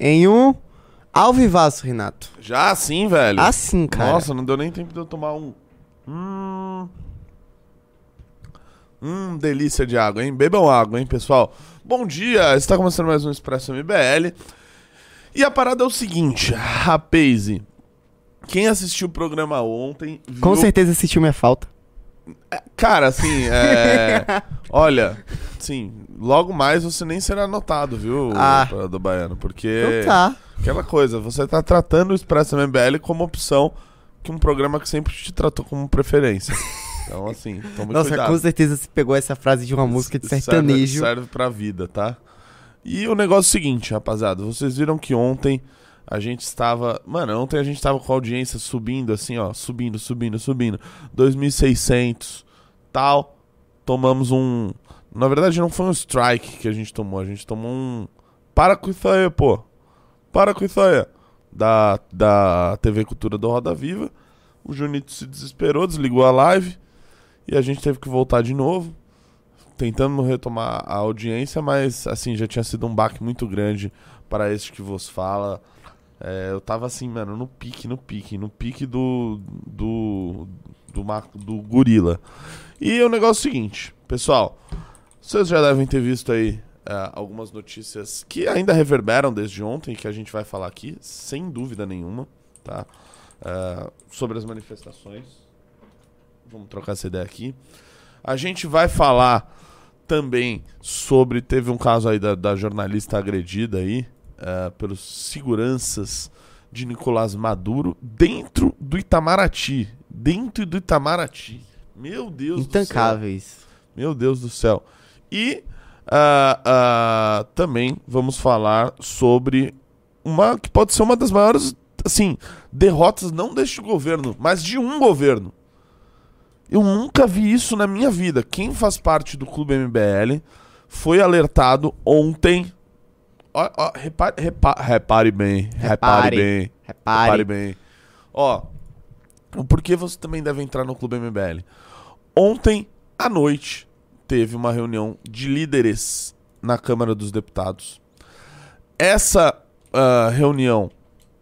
em um alvivaço, Renato. Já assim, velho? Assim, cara. Nossa, não deu nem tempo de eu tomar um. Hum. Hum, delícia de água, hein? Bebam água, hein, pessoal? Bom dia, está começando mais um Expresso MBL. E a parada é o seguinte, rapaz. Quem assistiu o programa ontem. Viu... Com certeza assistiu minha falta. Cara, assim, é. Olha, sim, logo mais você nem será notado, viu, Ah. do Baiano? Porque. Então tá. Aquela coisa, você tá tratando o Expresso MBL como opção que um programa que sempre te tratou como preferência. Então, assim, tome Nossa, cuidado. com certeza você pegou essa frase de uma música de sertanejo. Serve, serve pra vida, tá? E o negócio é o seguinte, rapaziada. Vocês viram que ontem a gente estava. Mano, ontem a gente estava com a audiência subindo, assim, ó. Subindo, subindo, subindo. 2.600, tal. Tomamos um. Na verdade, não foi um strike que a gente tomou. A gente tomou um. Para com isso aí, pô. Para com isso aí. Da, da TV Cultura do Roda Viva. O Junito se desesperou, desligou a live. E a gente teve que voltar de novo tentando retomar a audiência, mas assim, já tinha sido um baque muito grande para este que vos fala. É, eu tava assim, mano, no pique, no pique, no pique do do do, ma- do gorila. E o negócio é o seguinte, pessoal, vocês já devem ter visto aí é, algumas notícias que ainda reverberam desde ontem, que a gente vai falar aqui, sem dúvida nenhuma, tá? É, sobre as manifestações. Vamos trocar essa ideia aqui. A gente vai falar também sobre. Teve um caso aí da, da jornalista agredida aí eh, pelos seguranças de Nicolás Maduro dentro do Itamaraty. Dentro do Itamaraty. Meu Deus do céu. Intancáveis. Meu Deus do céu. E ah, ah, também vamos falar sobre uma que pode ser uma das maiores, assim, derrotas não deste governo, mas de um governo. Eu nunca vi isso na minha vida. Quem faz parte do Clube MBL foi alertado ontem. Ó, ó, repare, repa- repare bem, repare, Repare. bem. Repare. Repare bem. Ó, o porquê você também deve entrar no Clube MBL. Ontem à noite teve uma reunião de líderes na Câmara dos Deputados. Essa ah, reunião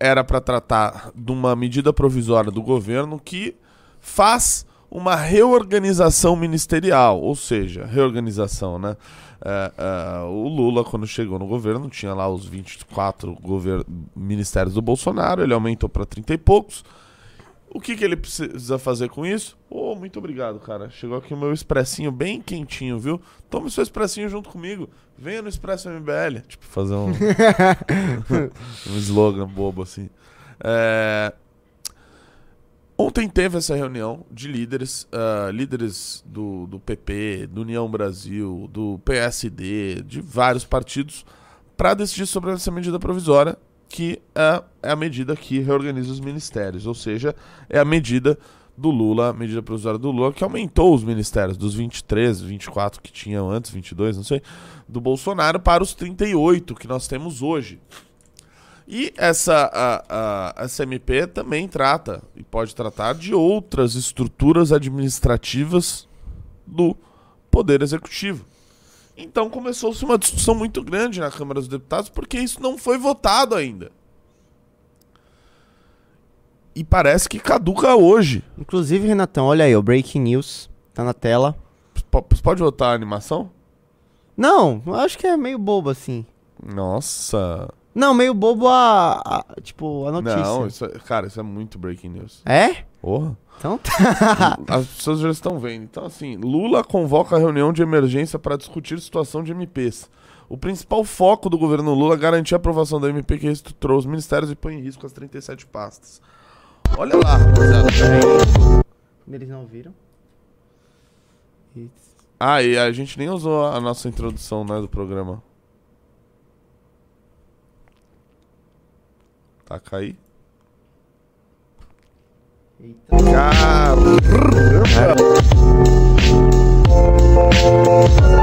era para tratar de uma medida provisória do governo que faz uma reorganização ministerial, ou seja, reorganização, né? É, o Lula, quando chegou no governo, tinha lá os 24 gover- ministérios do Bolsonaro, ele aumentou para 30 e poucos. O que, que ele precisa fazer com isso? Ô, muito obrigado, cara. Chegou aqui o meu expressinho bem quentinho, viu? Tome seu expressinho junto comigo. Venha no Expresso MBL. Tipo, fazer um, um slogan bobo assim. É, Ontem teve essa reunião de líderes, ah, líderes do, do PP, do União Brasil, do PSD, de vários partidos, para decidir sobre essa medida provisória, que é, é a medida que reorganiza os ministérios, ou seja, é a medida do Lula, a medida provisória do Lula, que aumentou os ministérios dos 23, 24 que tinham antes, 22, não sei, do Bolsonaro para os 38 que nós temos hoje. E essa, a, a, essa MP também trata, e pode tratar, de outras estruturas administrativas do Poder Executivo. Então começou-se uma discussão muito grande na Câmara dos Deputados, porque isso não foi votado ainda. E parece que caduca hoje. Inclusive, Renatão, olha aí, o Breaking News. Tá na tela. P- pode votar a animação? Não, acho que é meio bobo assim. Nossa. Não, meio bobo a, a- tipo, a notícia. Não, isso é- cara, isso é muito breaking news. É? Porra. Então tá. As pessoas já estão vendo. Então, assim, Lula convoca a reunião de emergência para discutir situação de MPs. O principal foco do governo Lula é garantir a aprovação da MP que reestruturou os ministérios e põe em risco as 37 pastas. Olha lá, rapaziada. Eles não viram? Ah, e a gente nem usou a nossa introdução, né, do programa. Tá aí?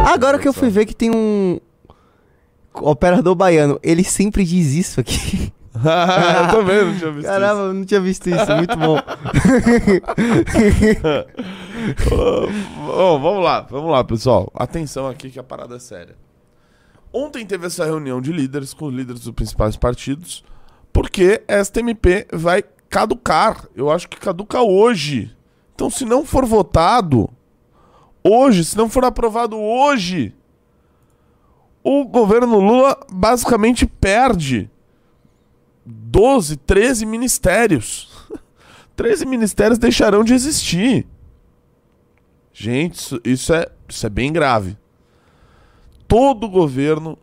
Agora que eu fui ver que tem um operador baiano, ele sempre diz isso aqui. eu também não tinha visto Caramba, eu não tinha visto isso, muito bom. Ô, vamos lá, vamos lá, pessoal. Atenção aqui que a parada é séria. Ontem teve essa reunião de líderes com os líderes dos principais partidos, porque esta MP vai caducar. Eu acho que caduca hoje. Então, se não for votado hoje, se não for aprovado hoje, o governo Lula basicamente perde 12, 13 ministérios. 13 ministérios deixarão de existir. Gente, isso, isso, é, isso é bem grave. Todo governo,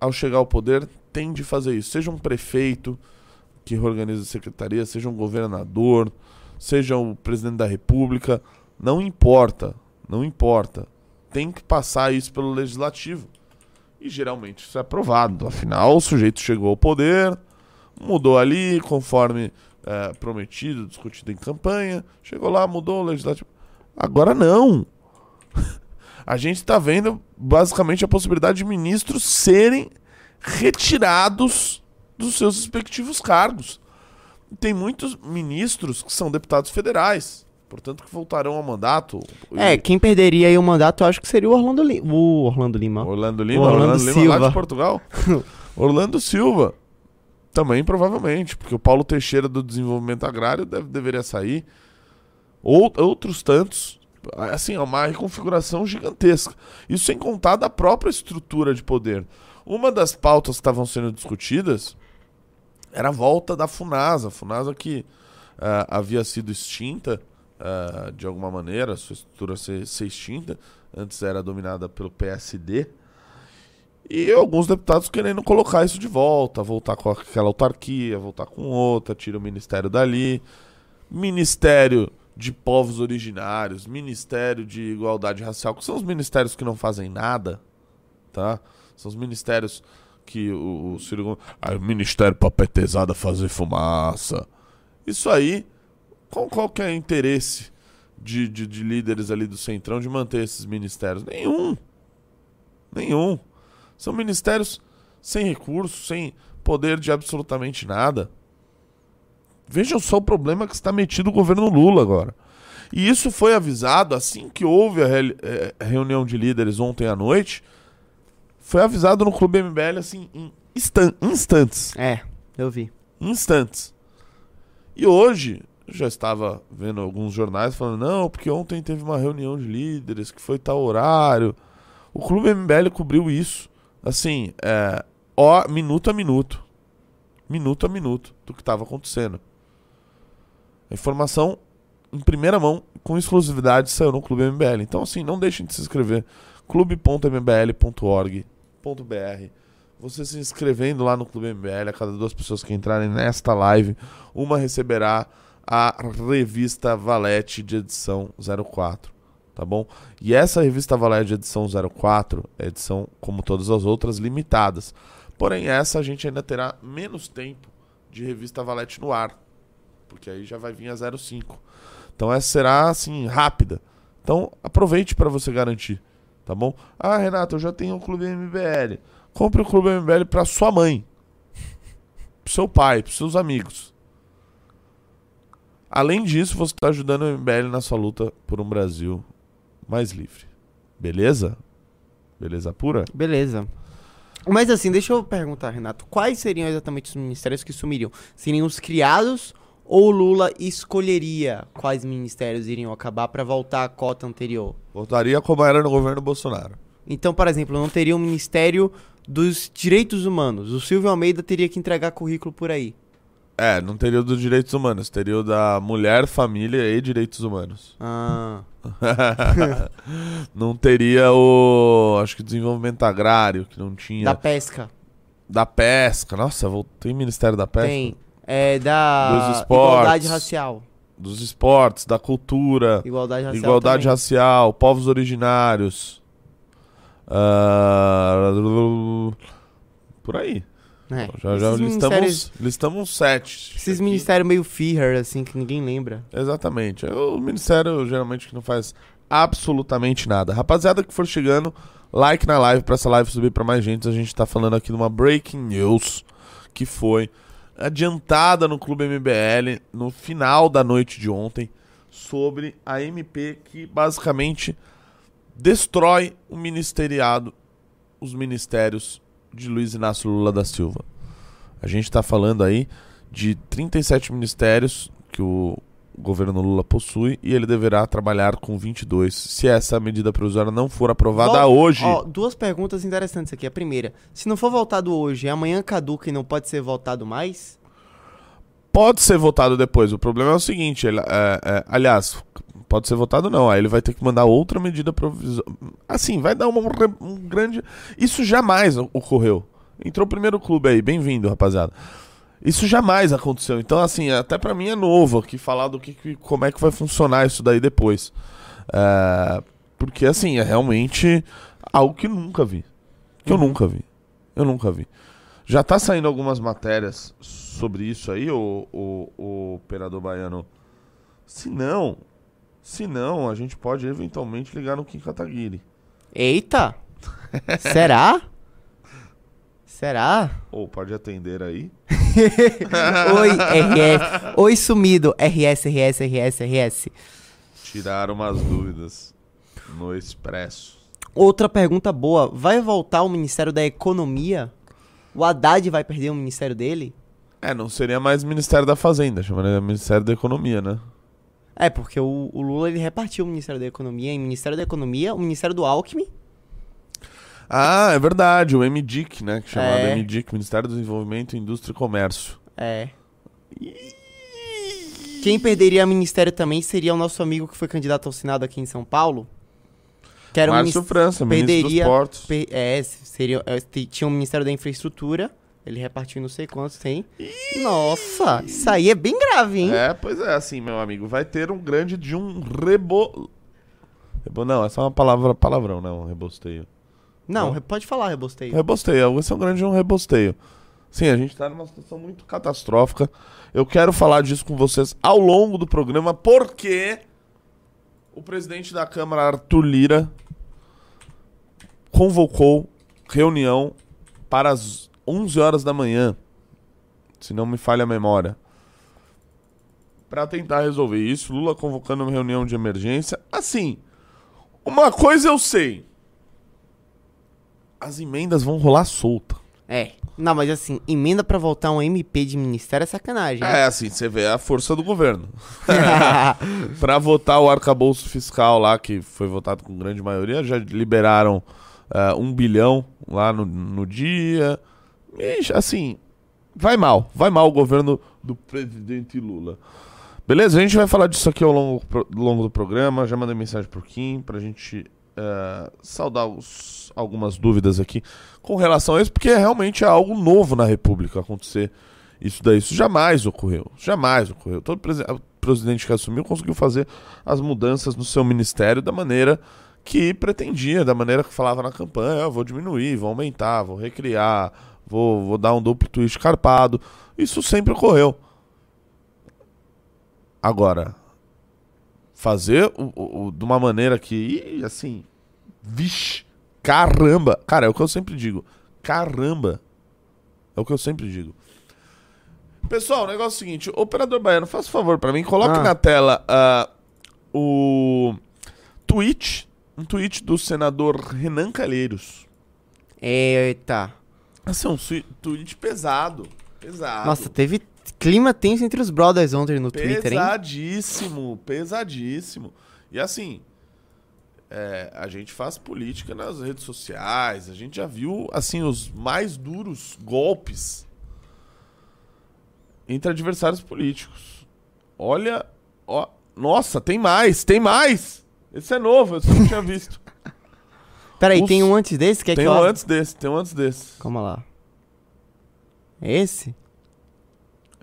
ao chegar ao poder, tem de fazer isso. Seja um prefeito que organiza a secretaria, seja um governador, seja o presidente da república, não importa, não importa. Tem que passar isso pelo legislativo. E geralmente isso é aprovado. Afinal, o sujeito chegou ao poder, mudou ali conforme é, prometido, discutido em campanha, chegou lá, mudou o legislativo. Agora não. A gente está vendo basicamente a possibilidade de ministros serem retirados dos seus respectivos cargos. Tem muitos ministros que são deputados federais, portanto que voltarão ao mandato. É, quem perderia aí o mandato, eu acho que seria o Orlando Lima. O Orlando Lima. Orlando Lima, o Orlando, Orlando Lima Silva. lá de Portugal. Orlando Silva. Também provavelmente, porque o Paulo Teixeira do Desenvolvimento Agrário deve, deveria sair. Ou, outros tantos. Assim, é uma reconfiguração gigantesca. Isso sem contar da própria estrutura de poder. Uma das pautas que estavam sendo discutidas era a volta da FUNASA. FUNASA que uh, havia sido extinta uh, de alguma maneira, sua estrutura ser, ser extinta. Antes era dominada pelo PSD. E alguns deputados querendo colocar isso de volta, voltar com aquela autarquia, voltar com outra, tira o ministério dali. Ministério de povos originários, Ministério de Igualdade Racial, que são os ministérios que não fazem nada, tá? São os ministérios que o, o Ciro Gomes... O Ministério pra petezada fazer fumaça. Isso aí, qual, qual que é o interesse de, de, de líderes ali do Centrão de manter esses ministérios? Nenhum. Nenhum. São ministérios sem recursos, sem poder de absolutamente nada. Vejam só o problema que está metido o governo Lula agora. E isso foi avisado assim que houve a re reunião de líderes ontem à noite. Foi avisado no Clube MBL assim em instan instantes. É, eu vi. Instantes. E hoje, eu já estava vendo alguns jornais falando, não, porque ontem teve uma reunião de líderes que foi tal horário. O Clube MBL cobriu isso. Assim, é, ó, minuto a minuto. Minuto a minuto do que estava acontecendo. A informação em primeira mão, com exclusividade, saiu no Clube MBL. Então, assim, não deixem de se inscrever. clube.mbl.org.br Você se inscrevendo lá no Clube MBL, a cada duas pessoas que entrarem nesta live, uma receberá a revista Valete de edição 04. Tá bom? E essa revista Valete de edição 04 é edição, como todas as outras, limitadas. Porém, essa a gente ainda terá menos tempo de revista Valete no ar porque aí já vai vir a 05. Então essa será assim rápida. Então aproveite para você garantir, tá bom? Ah, Renato, eu já tenho o Clube MBL. Compre o Clube MBL para sua mãe, pro seu pai, pros seus amigos. Além disso, você está ajudando o MBL na sua luta por um Brasil mais livre. Beleza? Beleza pura? Beleza. Mas assim, deixa eu perguntar, Renato, quais seriam exatamente os ministérios que sumiriam? Seriam os criados ou Lula escolheria quais ministérios iriam acabar para voltar à cota anterior? Voltaria como era no governo Bolsonaro. Então, por exemplo, não teria um Ministério dos Direitos Humanos. O Silvio Almeida teria que entregar currículo por aí. É, não teria o dos direitos humanos, teria o da mulher, família e direitos humanos. Ah. não teria o. Acho que desenvolvimento agrário, que não tinha. Da pesca. Da pesca. Nossa, tem Ministério da Pesca? Tem. É da Dos esportes. igualdade racial. Dos esportes, da cultura. Igualdade racial. Igualdade também. racial, povos originários. Ah, por aí. É. Já, já listamos, ministérios- listamos sete. Esses Aqui. ministérios meio fear, assim, que ninguém lembra. Exatamente. É o ministério geralmente que não faz absolutamente nada. Rapaziada que for chegando, like na live pra essa live subir pra mais gente. A gente tá falando aqui de uma breaking news que foi adiantada no Clube MBL no final da noite de ontem sobre a MP que basicamente destrói o ministeriado, os ministérios de Luiz Inácio Lula da Silva. A gente está falando aí de 37 ministérios que o governo Lula possui e ele deverá trabalhar com 22 se essa medida provisória não for aprovada Vol- hoje. Ó, duas perguntas interessantes aqui. A primeira, se não for votado hoje, amanhã caduca e não pode ser votado mais? Pode ser votado depois. O problema é o seguinte, ele- é, é, aliás, pode ser votado não. Aí ele vai ter que mandar outra medida provisória. Assim, vai dar uma- um, grande. Isso jamais ocorreu. Entrou o primeiro clube aí, bem-vindo, rapaziada. Isso jamais aconteceu. Então, assim, até pra mim é novo aqui falar do que, que- como é que vai funcionar isso daí depois. É, porque, assim, é realmente algo que eu nunca vi. Que eu nunca vi. Eu nunca vi. Já tá saindo algumas matérias sobre isso aí, o, o, o operador baiano. Se não, se não, a gente pode eventualmente ligar no Kim Kataguiri. Eita! Será? Será? Ou pode atender aí. Oi, RS. Oi, sumido. RS, RS, RS, RS. Tirar umas dúvidas no Expresso. Outra pergunta boa. Vai voltar o Ministério da Economia? O Haddad vai perder o ministério dele? É, não seria mais Ministério da Fazenda, chamaria Ministério da Economia, né? É, porque o, o Lula ele repartiu o Ministério da Economia em Ministério da Economia, o Ministério do Alckmin. Ah, é verdade, o MDIC, né? Que chamado É. MDIC, Ministério do Desenvolvimento, Indústria e Comércio. É. Quem perderia o ministério também seria o nosso amigo que foi candidato ao Senado aqui em São Paulo. Que era o Márcio minis- França, ministro perderia- dos Portos. É, seria, é, tinha o Ministério da Infraestrutura. Ele repartiu não sei quantos tem. Nossa, isso aí é bem grave, hein? É, pois é, assim, meu amigo, vai ter um grande de um rebo... rebo... Não, essa é uma palavra, palavrão, não, rebosteio. Não, pode falar, rebosteio. Rebosteio, esse é um grande de um rebosteio. Sim, a gente tá numa situação muito catastrófica. Eu quero falar disso com vocês ao longo do programa, porque o presidente da Câmara, Arthur Lira, convocou reunião para as 11 horas da manhã, se não me falha a memória, para tentar resolver isso. Lula convocando uma reunião de emergência. Assim, uma coisa eu sei: as emendas vão rolar solta. É. Não, mas assim, emenda pra voltar um MP de ministério é sacanagem. né? É, assim, você vê a força do governo. Pra votar o arcabouço fiscal lá, que foi votado com grande maioria, já liberaram ah, um bilhão lá no, no dia. E, assim, vai mal. Vai mal o governo do presidente Lula. Beleza? A gente vai falar disso aqui ao longo, pro- longo do programa. Já mandei mensagem pro Kim pra gente ah, saudar os- algumas dúvidas aqui com relação a isso, porque realmente é algo novo na República acontecer isso daí. Isso jamais ocorreu. Jamais ocorreu. Todo presi- presidente que assumiu conseguiu fazer as mudanças no seu ministério da maneira que pretendia, da maneira que falava na campanha. "Ah, vou diminuir, vou aumentar, vou recriar, vou, vou dar um duplo twist carpado. Isso sempre ocorreu. Agora, fazer o- o- o- de uma maneira que, assim, vixe, caramba. Cara, é o que eu sempre digo. Caramba. É o que eu sempre digo. Pessoal, o negócio é o seguinte: operador baiano, faça um favor pra mim, coloque Ah. na tela ah, o tweet, um tweet do senador Renan Calheiros. Eita. Assim, um tweet pesado. Pesado. Nossa, teve clima tenso entre os brothers ontem no Twitter, hein? Pesadíssimo, pesadíssimo. E assim, é, a gente faz política nas redes sociais, a gente já viu assim os mais duros golpes entre adversários políticos. Olha, ó, nossa, tem mais, tem mais. Esse é novo, eu não tinha visto. Peraí, Os- tem um antes desse? Quer tem que um eu... antes desse, tem um antes desse. Calma lá. Esse?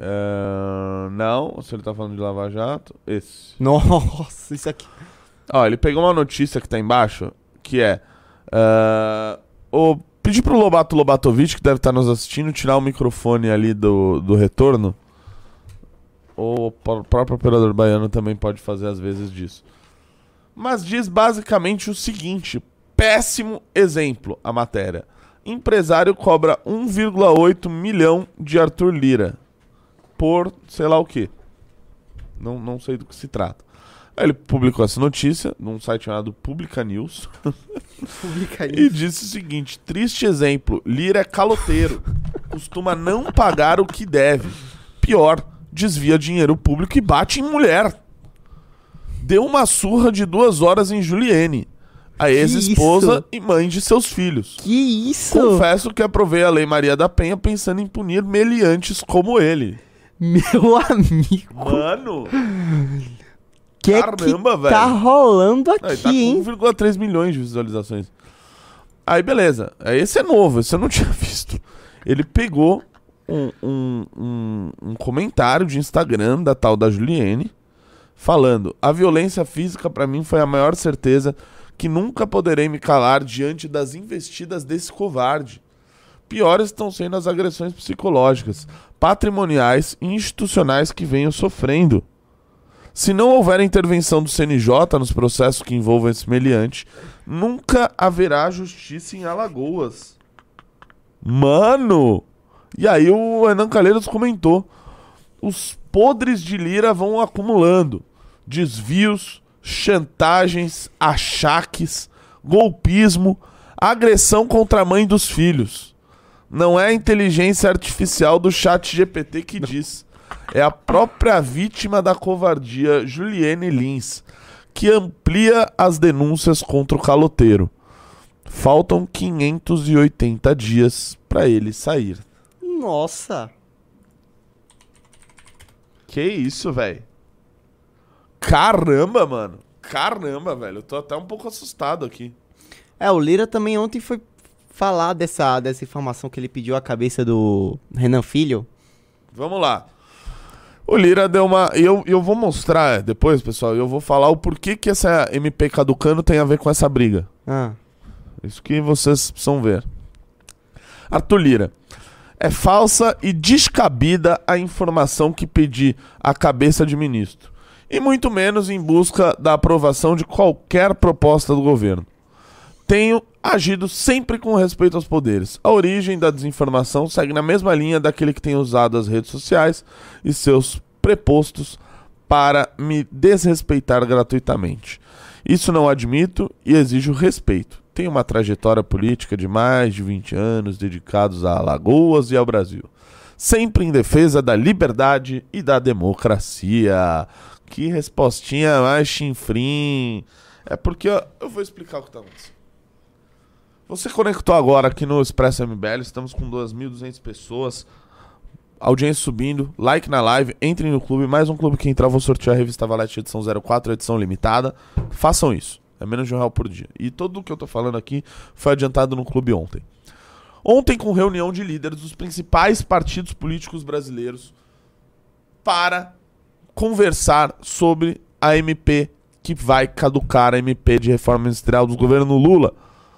É, não, se ele tá falando de Lava Jato, esse. Nossa, isso aqui. Ó, ele pegou uma notícia que tá embaixo, que é. ah, o, pedir pro Lobato Lobatovic, que deve estar nos assistindo, tirar o microfone ali do, do retorno. O pró- próprio operador baiano também pode fazer às vezes disso. Mas diz basicamente o seguinte: péssimo exemplo a matéria. Empresário cobra 1,8 milhão de Arthur Lira por sei lá o que. Não, não sei do que se trata. Aí ele publicou essa notícia num site chamado Publica News Publica e isso. disse o seguinte: triste exemplo, Lira é caloteiro, costuma não pagar o que deve. Pior, desvia dinheiro público e bate em mulher. Deu uma surra de duas horas em Juliene, a ex-esposa e mãe de seus filhos. Que isso? Confesso que aprovei a Lei Maria da Penha pensando em punir meliantes como ele. Meu amigo. Mano, que é Caramba, que velho. tá rolando aqui, tá hein? com 1,3 milhões de visualizações. Aí, beleza. Aí, Esse é novo, esse eu não tinha visto. Ele pegou um, um, um, um comentário de Instagram da tal da Juliene, falando: A violência física pra mim foi a maior certeza que nunca poderei me calar diante das investidas desse covarde. Piores estão sendo as agressões psicológicas, patrimoniais e institucionais que venho sofrendo. Se não houver intervenção do CNJ nos processos que envolvam esse meliante, nunca haverá justiça em Alagoas. Mano! E aí o Renan Calheiros comentou: os podres de Lira vão acumulando. Desvios, chantagens, achaques, golpismo, agressão contra a mãe dos filhos. Não é a inteligência artificial do chat GPT que diz. É a própria vítima da covardia, Juliane Lins, que amplia as denúncias contra o caloteiro. Faltam 580 dias para ele sair. Nossa. Que isso, velho? Caramba, mano. Caramba, velho. Eu tô até um pouco assustado aqui. É, o Lira também ontem foi falar dessa, dessa informação que ele pediu a cabeça do Renan Filho. Vamos lá. O Lira deu uma. e Eu, eu vou mostrar é, depois, pessoal. Eu vou falar o porquê que essa MP caducando tem a ver com essa briga. Ah, Isso que vocês precisam ver. Arthur Lira. É falsa e descabida a informação que pedi à cabeça de ministro. E muito menos em busca da aprovação de qualquer proposta do governo. Tenho agido sempre com respeito aos poderes. A origem da desinformação segue na mesma linha daquele que tem usado as redes sociais e seus prepostos para me desrespeitar gratuitamente. Isso não admito e exijo respeito. Tenho uma trajetória política de mais de 20 anos dedicados a Alagoas e ao Brasil. Sempre em defesa da liberdade e da democracia. Que respostinha mais chinfrim. É porque ó, eu vou explicar o que tá acontecendo. Você conectou agora aqui no Expresso MBL, estamos com 2.200 pessoas, audiência subindo, like na live, entrem no clube, mais um clube que entrar, vou sortear a revista Valete edição 04, edição limitada. Façam isso, é menos de um real por dia. E tudo o que eu tô falando aqui foi adiantado no clube ontem. Ontem, com reunião de líderes dos principais partidos políticos brasileiros para conversar sobre a MP que vai caducar a MP de reforma ministerial do governo Lula.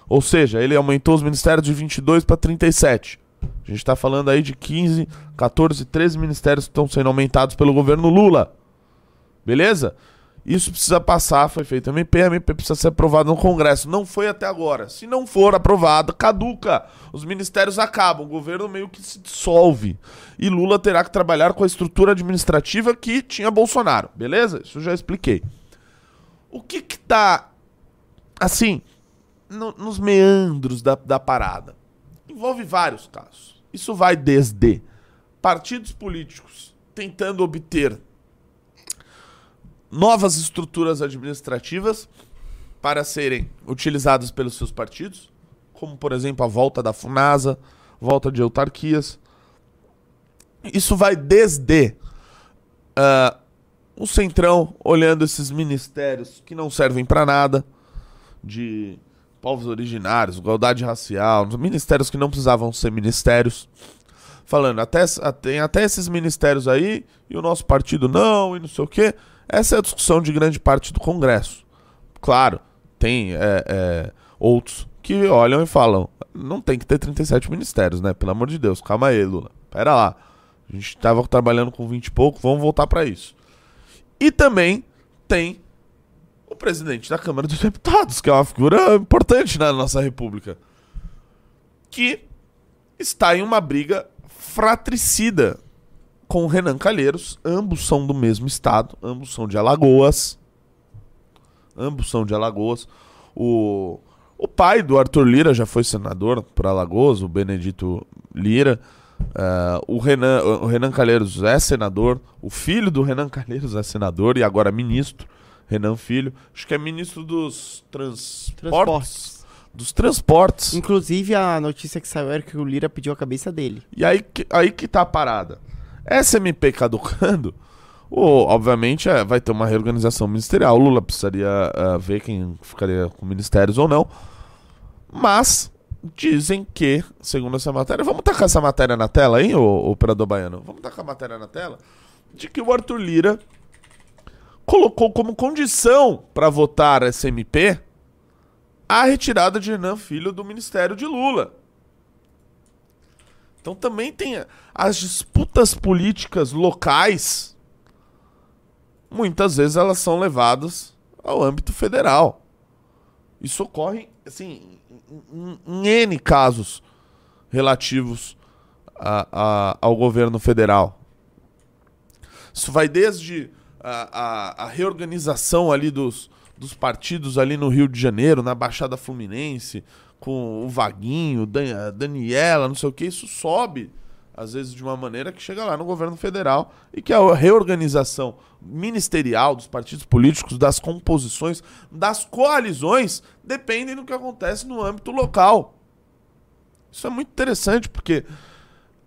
Ou seja, ele aumentou os ministérios de 22 para 37. A gente está falando aí de 15, 14, 13 ministérios que estão sendo aumentados pelo governo Lula. Beleza? Isso precisa passar, foi feito a MP, a MP precisa ser aprovada no Congresso. Não foi até agora. Se não for aprovado, caduca. Os ministérios acabam, o governo meio que se dissolve. E Lula terá que trabalhar com a estrutura administrativa que tinha Bolsonaro. Beleza? Isso eu já expliquei. O que que tá, assim, no- nos meandros da, da parada? Envolve vários casos. Isso vai desde partidos políticos tentando obter novas estruturas administrativas para serem utilizadas pelos seus partidos, como por exemplo a volta da Funasa, volta de autarquias. Isso vai desde ah, o Centrão olhando esses ministérios que não servem para nada, de povos originários, igualdade racial, ministérios que não precisavam ser ministérios, falando até, tem até esses ministérios aí e o nosso partido não e não sei o quê. Essa é a discussão de grande parte do Congresso. Claro, tem é, é, outros que olham e falam: não tem que ter 37 ministérios, né? Pelo amor de Deus, calma aí, Lula. Pera lá. A gente estava trabalhando com 20 e pouco, vamos voltar para isso. E também tem o presidente da Câmara dos Deputados, que é uma figura importante na nossa República, que está em uma briga fratricida com o Renan Calheiros. Ambos são do mesmo estado, ambos são de Alagoas. ambos são de Alagoas. O, o pai do Arthur Lira já foi senador por Alagoas, o Benedito Lira. Uh, o, Renan, o Renan Calheiros é senador, o filho do Renan Calheiros é senador e agora ministro, Renan Filho. Acho que é ministro dos transportes. Transportes. Dos transportes. Inclusive, a notícia que saiu era que o Lira pediu a cabeça dele. E aí, que- aí que tá a parada. SMP caducando, o, obviamente é, vai ter uma reorganização ministerial. O Lula precisaria ah, ver quem ficaria com ministérios ou não. Mas dizem que, segundo essa matéria, vamos tacar essa matéria na tela aí, o operador baiano? Vamos tacar a matéria na tela? De que o Arthur Lira colocou como condição para votar SMP a retirada de Renan Filho do ministério de Lula. Então também tem as disputas políticas locais. Muitas vezes elas são levadas ao âmbito federal. Isso ocorre, assim, em, em- em N casos relativos a- a- ao governo federal. Isso vai desde a, a- reorganização ali dos, dos partidos ali no Rio de Janeiro, na Baixada Fluminense, com o Vaguinho, Dan- Daniela, não sei o que, isso sobe, às vezes, de uma maneira que chega lá no governo federal e que a reorganização ministerial dos partidos políticos, das composições, das coalizões, dependem do que acontece no âmbito local. Isso é muito interessante, porque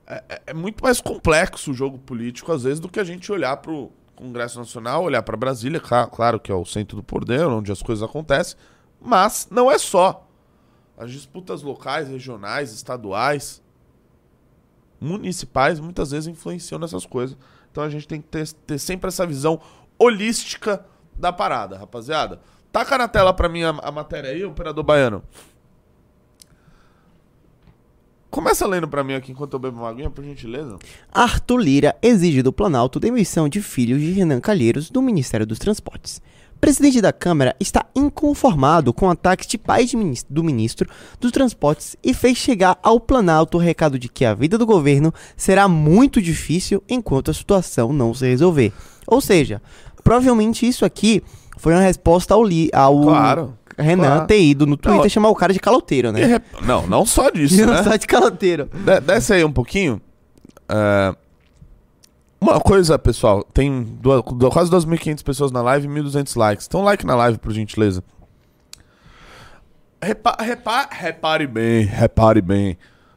é, é- é muito mais complexo o jogo político, às vezes, do que a gente olhar para o Congresso Nacional, olhar para Brasília, cla- claro que é o centro do poder, onde as coisas acontecem, mas não é só. As disputas locais, regionais, estaduais, municipais, muitas vezes influenciam nessas coisas. Então a gente tem que ter, ter sempre essa visão holística da parada, rapaziada. Taca na tela pra mim a, a matéria aí, operador baiano. Começa lendo pra mim aqui enquanto eu bebo uma aguinha, por gentileza. Arthur Lira exige do Planalto demissão de filhos de Renan Calheiros do Ministério dos Transportes. Presidente da Câmara está inconformado com ataques de pais de minis- do ministro dos Transportes e fez chegar ao Planalto o recado de que a vida do governo será muito difícil enquanto a situação não se resolver. Ou seja, provavelmente isso aqui foi uma resposta ao, Li, ao Claro, Renan claro. ter ido no Twitter Não, chamar o cara de caloteiro, né? Não, não só disso, De né? de caloteiro. De- desce aí um pouquinho. É, Uma coisa, pessoal, tem duas- du- quase 2.500 pessoas na live e 1.200 likes. Então, like na live, por gentileza. Repa repa- repare bem, repare bem.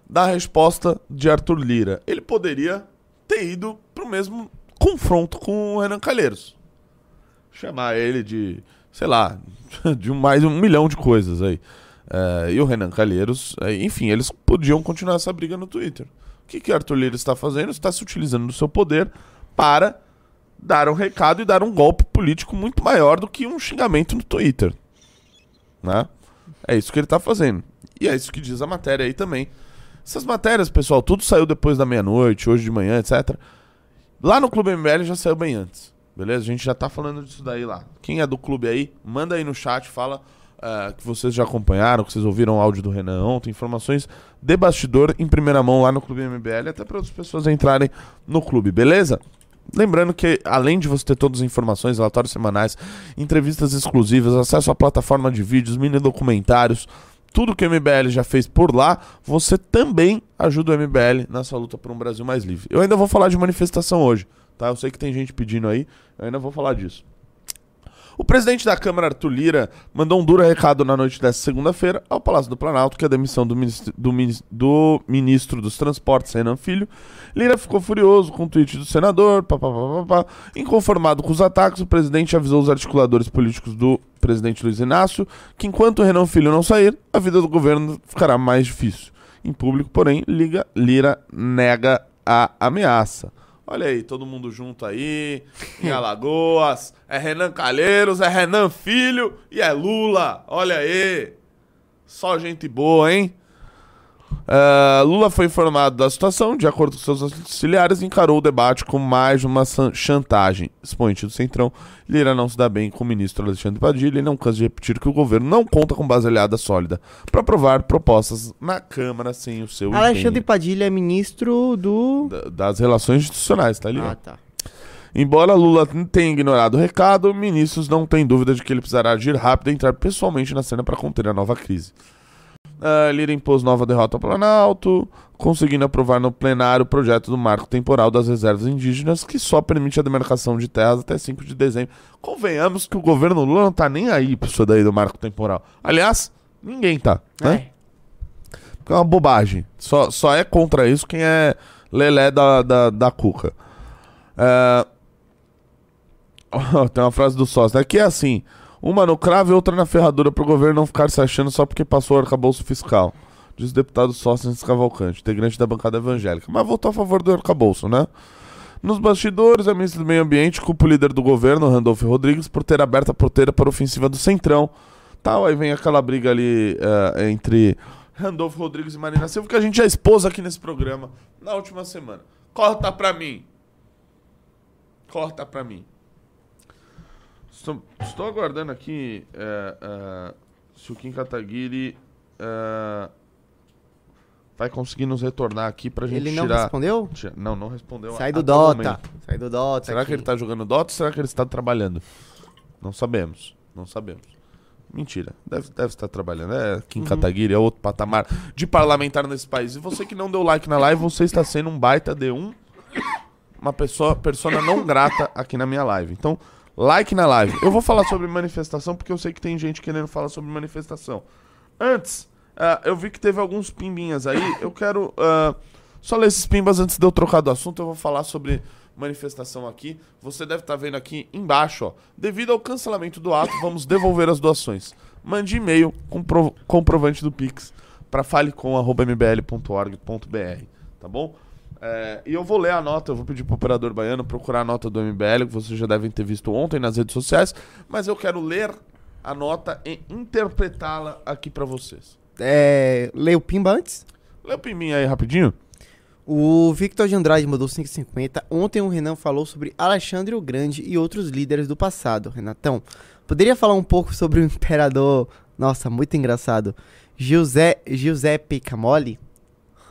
Da resposta de Arthur Lira. Ele poderia ter ido pro mesmo confronto com o Renan Calheiros. Chamar ele de, sei lá, de mais um milhão de coisas aí. É, e o Renan Calheiros, é, enfim, eles podiam continuar essa briga no Twitter. O que, que Arthur Lira está fazendo? Está se utilizando do seu poder para dar um recado e dar um golpe político muito maior do que um xingamento no Twitter. Né? É isso que ele está fazendo. E é isso que diz a matéria aí também. Essas matérias, pessoal, tudo saiu depois da meia-noite, hoje de manhã, etc. Lá no Clube MBL já saiu bem antes. Beleza? A gente já tá falando disso daí lá. Quem é do clube aí, manda aí no chat, fala ah, que vocês já acompanharam, que vocês ouviram o áudio do Renan ontem, informações de bastidor em primeira mão lá no Clube MBL, até para outras pessoas entrarem no clube, beleza? Lembrando que, além de você ter todas as informações, relatórios semanais, entrevistas exclusivas, acesso à plataforma de vídeos, mini documentários, tudo que o MBL já fez por lá, você também ajuda o MBL nessa luta por um Brasil mais livre. Eu ainda vou falar de manifestação hoje, tá? Eu sei que tem gente pedindo aí, eu ainda vou falar disso. O presidente da Câmara, Arthur Lira, mandou um duro recado na noite dessa segunda-feira ao Palácio do Planalto, que a demissão do, ministro, do, do ministro dos Transportes, Renan Filho. Lira ficou furioso com o tweet do senador, pá, pá, pá, pá, pá. inconformado com os ataques, o presidente avisou os articuladores políticos do presidente Luiz Inácio que enquanto Renan Filho não sair, a vida do governo ficará mais difícil. Em público, porém, Liga, Lira nega a ameaça. Olha aí, todo mundo junto aí, em Alagoas. É Renan Calheiros, é Renan Filho e é Lula. Olha aí. Só gente boa, hein? Ah, Lula foi informado da situação, de acordo com seus auxiliares, encarou o debate como mais uma chantagem. Expoente do Centrão, Lira não se dá bem com o ministro Alexandre Padilha e não cansa de repetir que o governo não conta com base aliada sólida para aprovar propostas na Câmara sem o seu Alexandre empenho. Padilha é ministro do. Da- das relações institucionais, tá ali? Ah, tá. Embora Lula tenha ignorado o recado, ministros não têm dúvida de que ele precisará agir rápido e entrar pessoalmente na cena para conter a nova crise. Uh, Lira impôs nova derrota ao Planalto, conseguindo aprovar no plenário o projeto do marco temporal das reservas indígenas, que só permite a demarcação de terras até 5 de dezembro. Convenhamos que o governo Lula não tá nem aí pra isso daí do marco temporal. Aliás, ninguém tá, né? É. Porque é uma bobagem. Só, só é contra isso quem é lelé da, da, da cuca. É... Tem uma frase do sócio, né? Que é assim... Uma no cravo e outra na ferradura pro governo não ficar se achando só porque passou o arcabouço fiscal. Diz o deputado Sócrates Cavalcante, integrante da bancada evangélica. Mas votou a favor do arcabouço, né? Nos bastidores, a ministra do Meio Ambiente culpa o líder do governo, Randolfo Rodrigues, por ter aberto a porteira para a ofensiva do Centrão. Tal, aí vem aquela briga ali uh, entre Randolfo Rodrigues e Marina Silva, que a gente já expôs aqui nesse programa na última semana. Corta pra mim. Corta pra mim. Estou, estou aguardando aqui é, é, se o Kim Kataguiri é, vai conseguir nos retornar aqui pra gente Ele não tirar... respondeu? Tira- Não, não respondeu. Sai do Dota. momento. Sai do Dota. Será que aqui. ele tá jogando Dota ou será que ele está trabalhando? Não sabemos. Não sabemos. Mentira. Deve, deve estar trabalhando. É Kim Kataguiri, é outro patamar de parlamentar nesse país. E você que não deu like na live, você está sendo um baita de um. Uma pessoa, persona não grata aqui na minha live. Então, like na live. Eu vou falar sobre manifestação porque eu sei que tem gente querendo falar sobre manifestação. Antes, ah, eu vi que teve alguns pimbinhas aí. Eu quero ah, só ler esses pimbas antes de eu trocar do assunto. Eu vou falar sobre manifestação aqui. Você deve estar vendo aqui embaixo, ó. Devido ao cancelamento do ato, vamos devolver as doações. Mande e-mail com pro- comprovante do Pix para falecom.mbl.org.br, tá bom? É, e eu vou ler a nota, eu vou pedir pro operador baiano procurar a nota do MBL, que vocês já devem ter visto ontem nas redes sociais, mas eu quero ler a nota e interpretá-la aqui para vocês. É, lê o Pimba antes. Lê o pimbinha aí rapidinho. O Victor de Andrade mandou 5,50. Ontem o Renan falou sobre Alexandre o Grande e outros líderes do passado. Renatão, poderia falar um pouco sobre o imperador... Nossa, muito engraçado. Giuseppe, Giuseppe Camoli?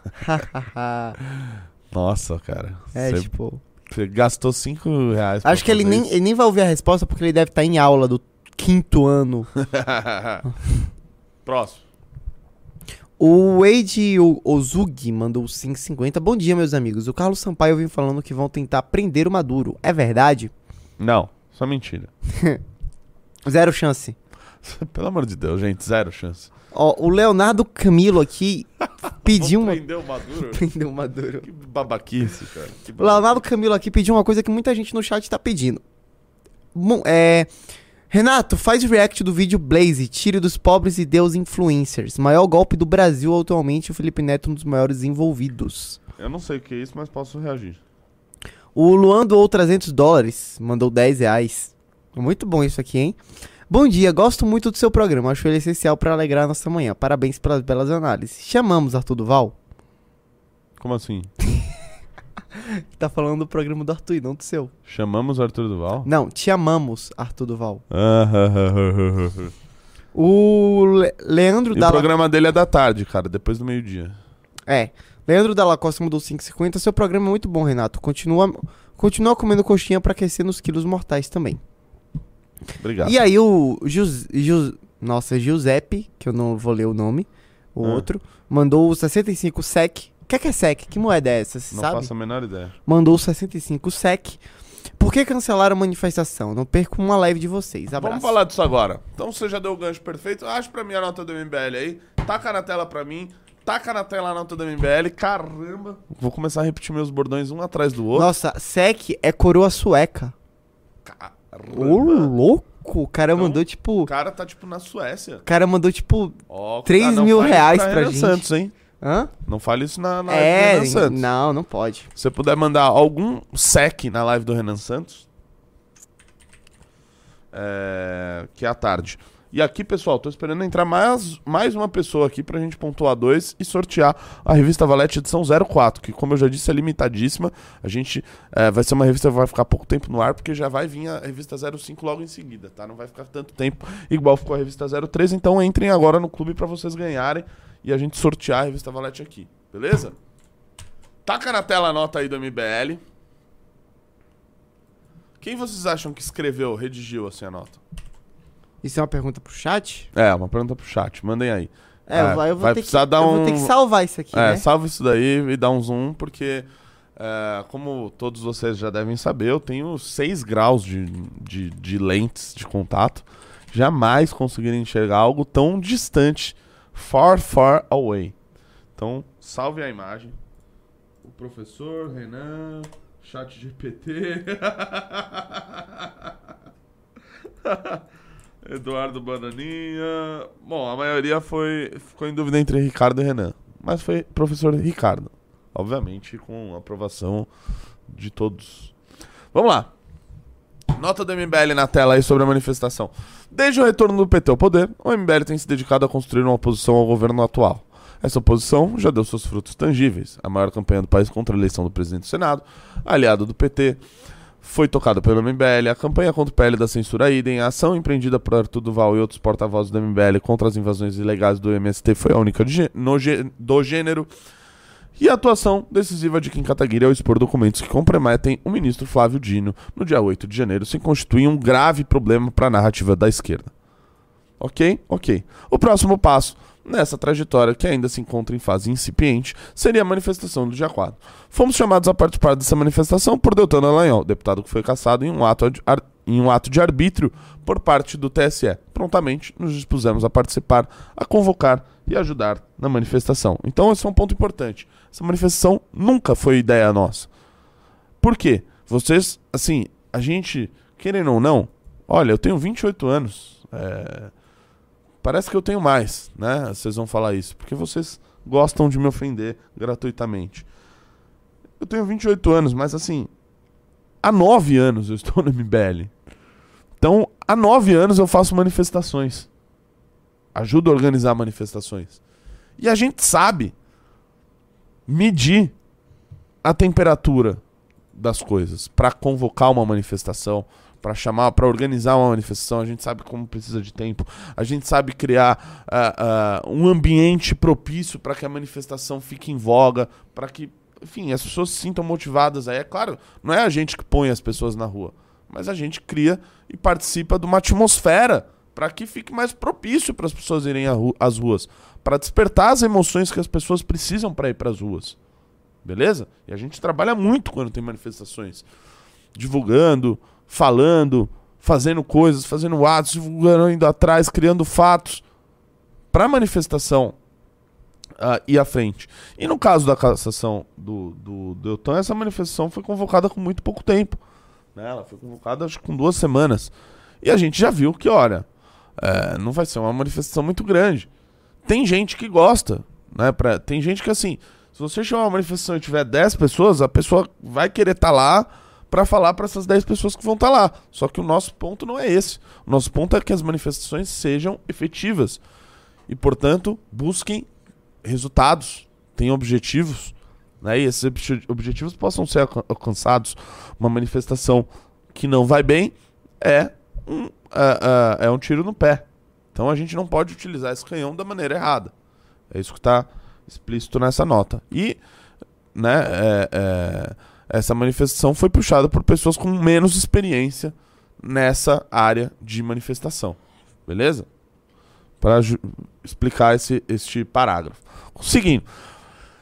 Nossa, cara. é, Você tipo... você gastou 5 reais. Acho que ele nem, isso. ele nem vai ouvir a resposta porque ele deve estar em aula do quinto ano. Próximo. O Wade O- Ozugi mandou 5,50. Bom dia, meus amigos. O Carlos Sampaio vem falando que vão tentar prender o Maduro. É verdade? Não, só mentira. Zero chance. Pelo amor de Deus, gente, zero chance. Ó, o Leonardo Camilo aqui pediu uma. Prendeu o Maduro? Prendeu o Maduro. que babaquice, cara. Que O babaquice. Leonardo Camilo aqui pediu uma coisa que muita gente no chat tá pedindo. Bom, é. Renato, faz react do vídeo Blaze, tire dos pobres e Deus influencers. Maior golpe do Brasil atualmente, o Felipe Neto um dos maiores envolvidos. Eu não sei o que é isso, mas posso reagir. O Luan doou 300 dólares, mandou 10 reais. Muito bom isso aqui, hein? Bom dia, gosto muito do seu programa, acho ele essencial para alegrar a nossa manhã. Parabéns pelas belas análises. Chamamos Arthur Duval? Como assim? Tá falando do programa do Arthur e não do seu. Chamamos Arthur Duval? Não, te amamos, Arthur Duval. Ah, O Le- Leandro e o programa dele é da tarde, cara, depois do meio-dia. É, Leandro Dalla Costa mandou 5,50. Seu programa é muito bom, Renato. Continua, continua comendo coxinha pra aquecer nos quilos mortais também. Obrigado. E aí o Jus, Jus, nossa, Giuseppe, que eu não vou ler o nome, o Ah. outro, mandou o 65 SEC. O que é, que é SEC? Que moeda é essa, você não sabe? faço a menor ideia. Mandou o 65 SEC. Por que cancelaram a manifestação? Não perco uma live de vocês. Abraço. Vamos falar disso agora. Então você já deu o gancho perfeito. Acha pra mim a nota do MBL aí. Taca na tela pra mim. Taca na tela a nota do MBL. Caramba. Vou começar a repetir meus bordões um atrás do outro. Nossa, SEC é coroa sueca. Ô, louco! O cara Então, mandou tipo. O cara tá tipo na Suécia. O cara mandou tipo. Três cuidado, não mil reais pra Renan gente. Santos, hein? Hã? Não fale isso na, na é, live do Renan Santos. não, não pode. Se você puder mandar algum sec na live do Renan Santos, é, que é à tarde. E aqui, pessoal, tô esperando entrar mais, mais uma pessoa aqui pra gente pontuar dois e sortear a revista Valete edição 04, que, como eu já disse, é limitadíssima. A gente é, vai ser uma revista que vai ficar pouco tempo no ar, porque já vai vir a revista 05 logo em seguida, tá? Não vai ficar tanto tempo igual ficou a revista 03. Então entrem agora no clube pra vocês ganharem e a gente sortear a revista Valete aqui, beleza? Taca na tela a nota aí do MBL. Quem vocês acham que escreveu, redigiu assim a nota? Isso é uma pergunta pro chat? É, uma pergunta pro chat. Mandem aí. É, É, eu vou- eu vou vai ter precisar que, dar eu um- vou ter que salvar isso aqui, É, né? salva isso daí e dá um zoom, porque, é, como todos vocês já devem saber, eu tenho 6 graus de, de, de lentes de contato. Jamais conseguiria enxergar algo tão distante. Far, far away. Então, salve a imagem. O professor, Renan, chat GPT. Eduardo Bananinha. Bom, a maioria foi ficou em dúvida entre Ricardo e Renan, mas foi professor Ricardo, obviamente com aprovação de todos. Vamos lá. Nota do MBL na tela aí sobre a manifestação. Desde o retorno do PT ao poder, o MBL tem se dedicado a construir uma oposição ao governo atual. Essa oposição já deu seus frutos tangíveis. A maior campanha do país contra a eleição do presidente do Senado, aliado do PT, foi tocada pelo MBL, a campanha contra o PL da censura idem, a ação empreendida por Arthur Duval e outros porta-vozes do MBL contra as invasões ilegais do MST foi a única do gênero, e a atuação decisiva de Kim Kataguiri ao expor documentos que comprometem o ministro Flávio Dino no dia 8 de janeiro se constitui um grave problema para a narrativa da esquerda. Ok? Ok. O próximo passo nessa trajetória, que ainda se encontra em fase incipiente, seria a manifestação do dia 4. Fomos chamados a participar dessa manifestação por Deltan Dallagnol, deputado que foi cassado em um ato, em um ato de arbítrio por parte do TSE. Prontamente nos dispusemos a participar, a convocar e ajudar na manifestação. Então esse é um ponto importante. Essa manifestação nunca foi ideia nossa. Por quê? Vocês, assim, a gente, querendo ou não, olha, eu tenho 28 anos. É, Parece que eu tenho mais, né? Vocês vão falar isso. Porque vocês gostam de me ofender gratuitamente. Eu tenho 28 anos, mas assim. Há 9 anos eu estou no MBL. Então, há 9 anos eu faço manifestações. Ajudo a organizar manifestações. E a gente sabe medir a temperatura das coisas para convocar uma manifestação, para chamar, para organizar uma manifestação. A gente sabe como precisa de tempo. A gente sabe criar ah, ah, um ambiente propício para que a manifestação fique em voga, para que, enfim, as pessoas se sintam motivadas. Aí é claro, não é a gente que põe as pessoas na rua, mas a gente cria e participa de uma atmosfera para que fique mais propício para as pessoas irem às ruas, para despertar as emoções que as pessoas precisam para ir para as ruas. Beleza? E a gente trabalha muito quando tem manifestações. Divulgando, falando, fazendo coisas, fazendo atos, divulgando, indo atrás, criando fatos para a manifestação ah, ir à frente. E no caso da cassação do, do Deltan, essa manifestação foi convocada com muito pouco tempo. né? Ela foi convocada acho com duas semanas. E a gente já viu que, olha, é, não vai ser uma manifestação muito grande. Tem gente que gosta, né? Pra, tem gente que assim, se você chamar uma manifestação e tiver 10 pessoas, a pessoa vai querer estar lá para falar para essas 10 pessoas que vão estar lá. Só que o nosso ponto não é esse. O nosso ponto é que as manifestações sejam efetivas e, portanto, busquem resultados, tenham objetivos, né? E esses obje- objetivos possam ser alca- alcançados. Uma manifestação que não vai bem é um, é, é- é um tiro no pé. Então a gente não pode utilizar esse canhão da maneira errada. É isso que está explícito nessa nota. E né, é- é, essa manifestação foi puxada por pessoas com menos experiência nessa área de manifestação. Beleza? Para explicar esse, este parágrafo. Seguindo.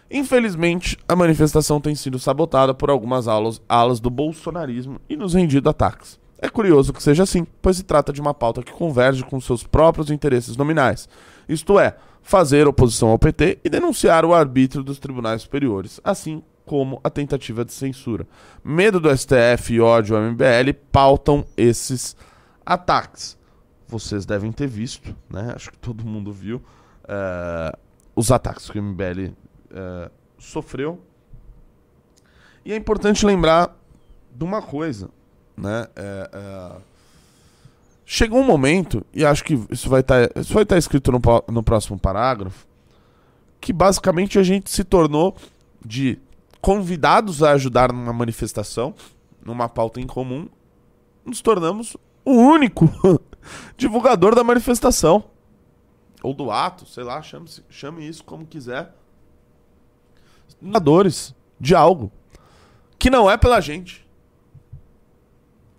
Infelizmente, a manifestação tem sido sabotada por algumas alas, alas do bolsonarismo e nos rendido ataques. É curioso que seja assim, pois se trata de uma pauta que converge com seus próprios interesses nominais, isto é, fazer oposição ao PT e denunciar o arbítrio dos tribunais superiores, assim como a tentativa de censura. Medo do STF e ódio ao MBL pautam esses ataques. Vocês devem ter visto, né? Acho que todo mundo viu eh, os ataques que o MBL eh, sofreu. E é importante lembrar de uma coisa, né? É, chegou um momento, e acho que isso vai estar isso vai estar escrito no, no próximo parágrafo, que basicamente a gente se tornou de convidados a ajudar numa manifestação, numa pauta em comum, nos tornamos o único divulgador da manifestação. Ou do ato, sei lá, chame, chame isso como quiser. Divulgadores de algo que não é pela gente.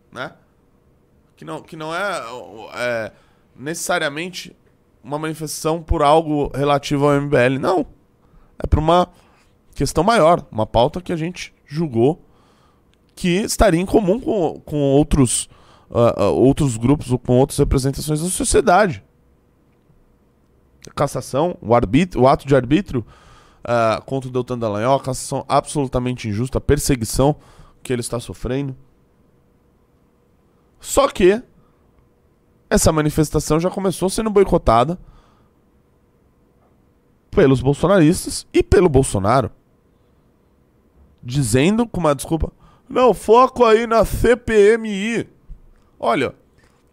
né? Que não, que não é, é necessariamente uma manifestação por algo relativo ao MBL. Não. É por uma questão maior, uma pauta que a gente julgou que estaria em comum com, com outros, uh, uh, outros grupos ou com outras representações da sociedade. Cassação, o, arbítrio, o ato de arbítrio uh, contra o Deltan Dallagnol, a cassação absolutamente injusta, a perseguição que ele está sofrendo. Só que essa manifestação já começou sendo boicotada pelos bolsonaristas e pelo Bolsonaro. Dizendo com uma desculpa: não, foco aí na CPMI. Olha,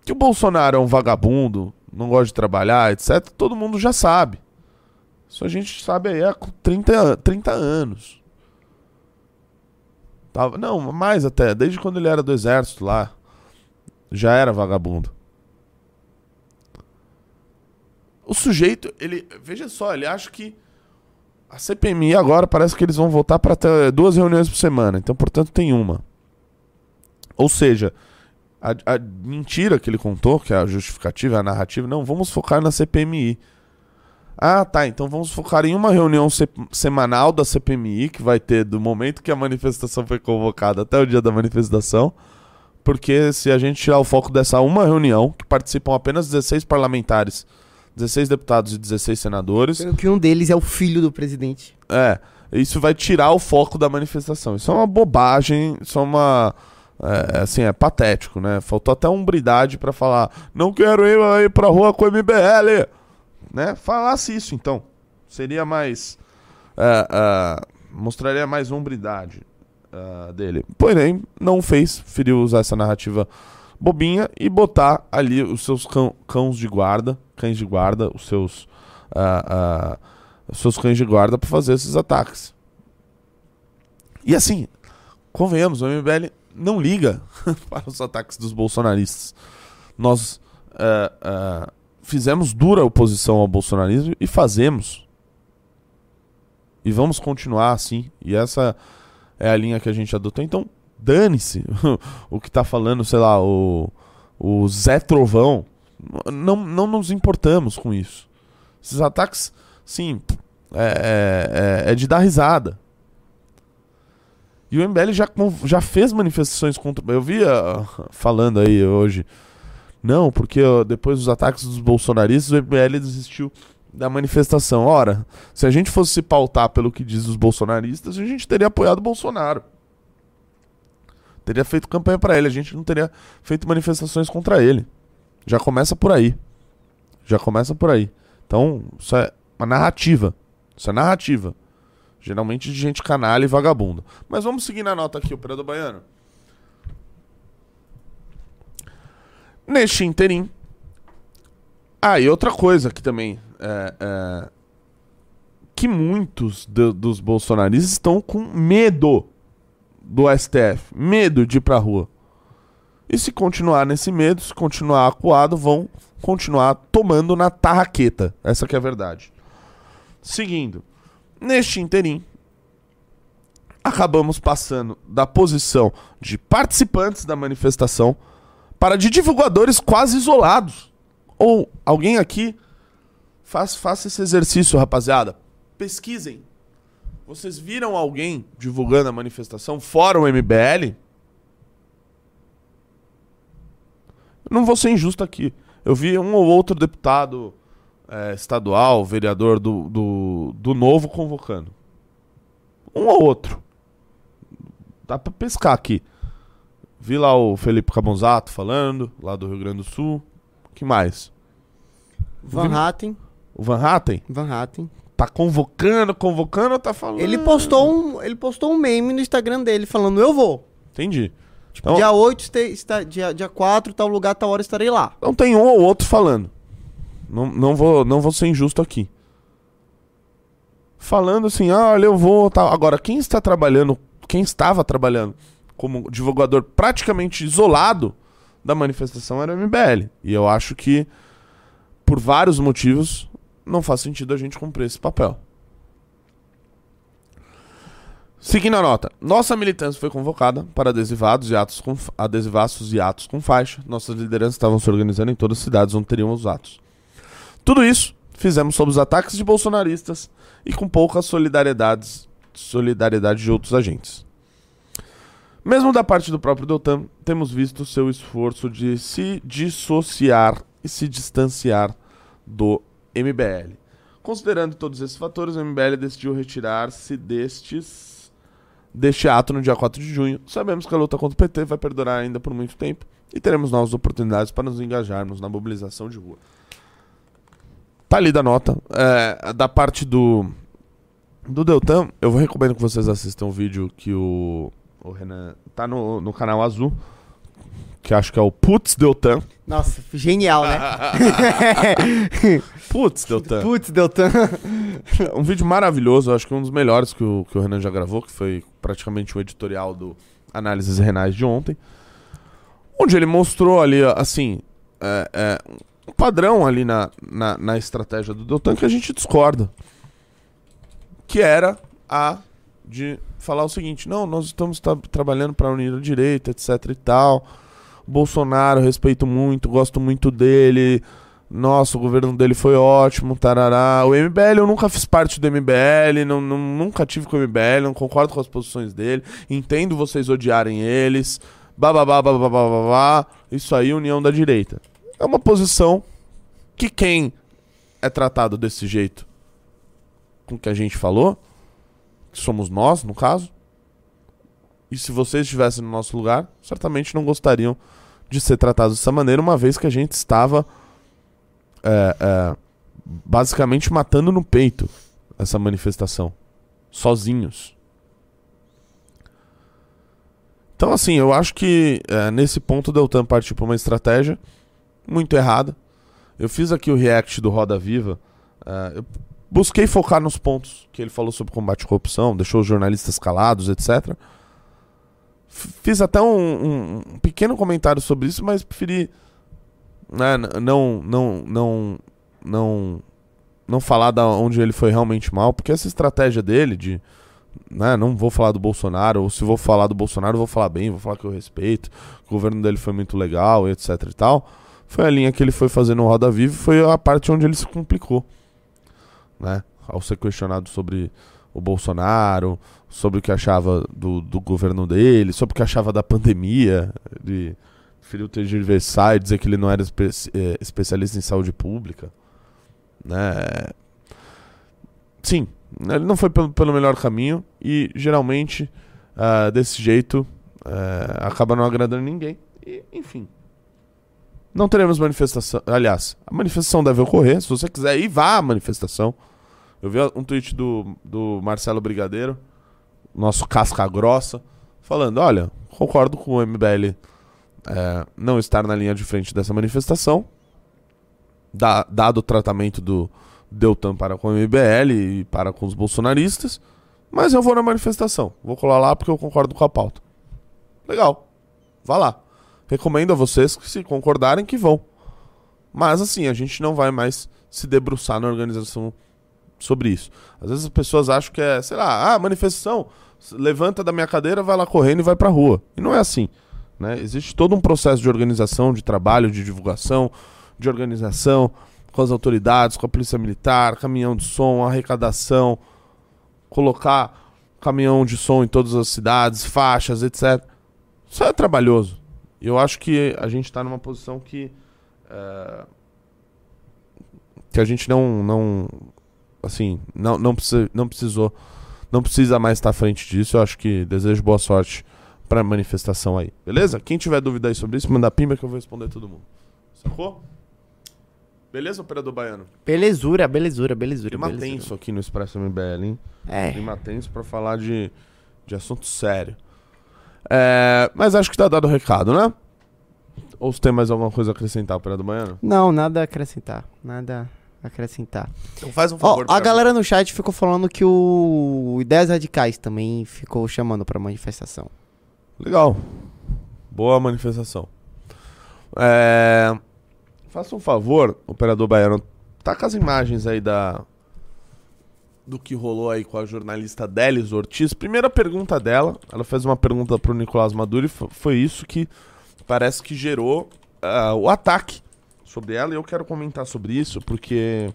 que o Bolsonaro é um vagabundo, não gosta de trabalhar, etc., todo mundo já sabe. Isso a gente sabe aí há 30, 30 anos. Tava, não, mais até, desde quando ele era do exército lá. Já era vagabundo. O sujeito, ele. Veja só, ele acha que. A CPMI agora parece que eles vão voltar para duas reuniões por semana. Então, portanto, tem uma. Ou seja, a, a, mentira que ele contou, que é a justificativa, a narrativa, não, vamos focar na CPMI. Ah, tá, então vamos focar em uma reunião se semanal da CPMI, que vai ter do momento que a manifestação foi convocada até o dia da manifestação. Porque se a gente tirar o foco dessa uma reunião, que participam apenas 16 parlamentares 16 deputados e 16 senadores. Sendo que um deles é o filho do presidente. É, isso vai tirar o foco da manifestação. Isso é uma bobagem, isso é uma. É, assim, é patético, né? Faltou até umbridade para falar, não quero ir, ir pra rua com o MBL. Né? Falasse isso, então. Seria mais. É, é, mostraria mais umbridade é, dele. Porém, não fez, preferiu usar essa narrativa bobinha e botar ali os seus cão, cãos de guarda, cães de guarda, os seus, uh, uh, os seus cães de guarda para fazer esses ataques. E assim, convenhamos, o MBL não liga para os ataques dos bolsonaristas. Nós uh, fizemos dura oposição ao bolsonarismo e fazemos. E vamos continuar assim. E essa é a linha que a gente adotou. Então, dane-se o que tá falando, sei lá, o, o Zé Trovão. Não, não nos importamos com isso. Esses ataques, sim, é, é, é de dar risada. E o MBL já, já fez manifestações contra. Eu via falando aí hoje. Não, porque depois dos ataques dos bolsonaristas, o MBL desistiu da manifestação. Ora, se a gente fosse se pautar pelo que diz os bolsonaristas, a gente teria apoiado o Bolsonaro. Teria feito campanha para ele, a gente não teria feito manifestações contra ele. Já começa por aí. Já começa por aí. Então, isso é uma narrativa. Isso é narrativa. Geralmente de gente canalha e vagabunda. Mas vamos seguir na nota aqui, operador baiano. Neste interim. Ah, e outra coisa que também. É, é, que muitos do, dos bolsonaristas estão com medo do STF, medo de ir pra rua. E se continuar nesse medo, se continuar acuado, vão continuar tomando na tarraqueta. Essa que é a verdade. Seguindo, neste interim, acabamos passando da posição de participantes da manifestação para de divulgadores quase isolados. Ou alguém aqui faz, faça esse exercício, rapaziada. Pesquisem vocês viram alguém divulgando a manifestação fora o MBL? Não vou ser injusto aqui. Eu vi um ou outro deputado é, estadual, vereador do, do, do Novo convocando. Um ou outro. Dá pra pescar aqui. Vi lá o Felipe Cabonzato falando, lá do Rio Grande do Sul. que mais? Van Hatten. O Van Hatten? Van Hatten. Tá convocando, convocando ou tá falando? Ele postou um, ele postou um meme no Instagram dele falando, eu vou. Entendi. Tipo, então, dia 8, está, dia, dia 4, tal lugar, tal hora estarei lá. Então tem um ou outro falando. Não, não, vou, não vou ser injusto aqui. Falando assim, ah, olha, eu vou. Tal. Agora, quem está trabalhando, quem estava trabalhando como divulgador praticamente isolado da manifestação era o MBL. E eu acho que, por vários motivos, não faz sentido a gente cumprir esse papel. Seguindo a nota, nossa militância foi convocada para adesivados e atos com, adesivaços e atos com faixa. Nossas lideranças estavam se organizando em todas as cidades onde teriam os atos. Tudo isso fizemos sob os ataques de bolsonaristas e com pouca solidariedade, solidariedade de outros agentes. Mesmo da parte do próprio Deltan, temos visto seu esforço de se dissociar e se distanciar do MBL. Considerando todos esses fatores, o MBL decidiu retirar-se destes deste ato no dia 4 de junho. Sabemos que a luta contra o PT vai perdurar ainda por muito tempo e teremos novas oportunidades para nos engajarmos na mobilização de rua. Tá ali da nota. É, da parte do, do Deltan, eu recomendo que vocês assistam o vídeo que o, o Renan. Tá no, no canal azul. Que acho que é o Putz Deltan. Nossa, genial, né? Putz Deltan. Putz, Deltan. Um vídeo maravilhoso, acho que um dos melhores que o, que o Renan já gravou, que foi praticamente o editorial do Análises Renais de ontem. Onde ele mostrou ali, assim, é, é, um padrão ali na, na, na estratégia do Deltan que a gente discorda. Que era a de falar o seguinte: não, nós estamos tra trabalhando para unir a direita, etc e tal. Bolsonaro, respeito muito, gosto muito dele. Nossa, o governo dele foi ótimo, tarará. O MBL, eu nunca fiz parte do MBL, não, não, nunca tive com o MBL, não concordo com as posições dele. Entendo vocês odiarem eles. Bababá, bababá, babá. Isso aí, união da direita. É uma posição que quem é tratado desse jeito, com que a gente falou, que somos nós, no caso, e se vocês estivessem no nosso lugar, certamente não gostariam de ser tratados dessa maneira, uma vez que a gente estava é, é, basicamente matando no peito essa manifestação, sozinhos. Então, assim, eu acho que é, nesse ponto o Deltan partiu para uma estratégia muito errada. Eu fiz aqui o react do Roda Viva. É, eu busquei focar nos pontos que ele falou sobre combate à corrupção, deixou os jornalistas calados, etc. Fiz até um, um, pequeno comentário sobre isso, mas preferi né, não, não, não, não, não falar da onde ele foi realmente mal, porque essa estratégia dele de, né, não vou falar do Bolsonaro, ou se vou falar do Bolsonaro, vou falar bem, vou falar que eu respeito, o governo dele foi muito legal, etc e tal. Foi a linha que ele foi fazendo no Roda Viva, foi a parte onde ele se complicou, né? Ao ser questionado sobre o Bolsonaro, sobre o que achava do, do governo dele, sobre o que achava da pandemia. Ele preferiu ter diversar e dizer que ele não era espe é, especialista em saúde pública. Né? Sim, ele não foi pelo, pelo melhor caminho e geralmente uh, desse jeito uh, acaba não agradando ninguém. E, enfim. Não teremos manifestação. Aliás, a manifestação deve ocorrer. Se você quiser ir, vá à manifestação. Eu vi um tweet do, do Marcelo Brigadeiro, nosso casca grossa, falando: olha, concordo com o MBL é, não estar na linha de frente dessa manifestação, da, dado o tratamento do Deltan para com o MBL e para com os bolsonaristas, mas eu vou na manifestação. Vou colar lá porque eu concordo com a pauta. Legal, vá lá. Recomendo a vocês que, se concordarem, que vão. Mas assim, a gente não vai mais se debruçar na organização sobre isso. Às vezes as pessoas acham que é, sei lá, ah, manifestação, levanta da minha cadeira, vai lá correndo e vai pra rua. E não é assim. Né? Existe todo um processo de organização, de trabalho, de divulgação, de organização com as autoridades, com a polícia militar, caminhão de som, arrecadação, colocar caminhão de som em todas as cidades, faixas, etc. Isso é trabalhoso. Eu acho que a gente está numa posição que. É, que a gente não, não assim, não, não, precisa, não precisou, não precisa mais estar à frente disso. Eu acho que desejo boa sorte para a manifestação aí, beleza? Quem tiver dúvida aí sobre isso, manda pimba que eu vou responder todo mundo. Sacou? Beleza, operador baiano? Belezura, belezura, belezura. Clima belezura. tenso aqui no Expresso MBL, hein? É. Clima tenso pra falar de, de assunto sério. É, mas acho que tá dado o recado, né? Ou se tem mais alguma coisa a acrescentar, operador baiano? Não, nada a acrescentar. Nada acrescentar. Então faz um favor. a pra galera no chat ficou falando que o Ideias Radicais também ficou chamando pra manifestação. Legal. Boa manifestação. É... Faça um favor, operador baiano. Tá com as imagens aí da. do que rolou aí com a jornalista Delis Ortiz. Primeira pergunta dela, ela fez uma pergunta pro Nicolás Maduro e foi isso que parece que gerou uh, o ataque sobre ela. E eu quero comentar sobre isso porque.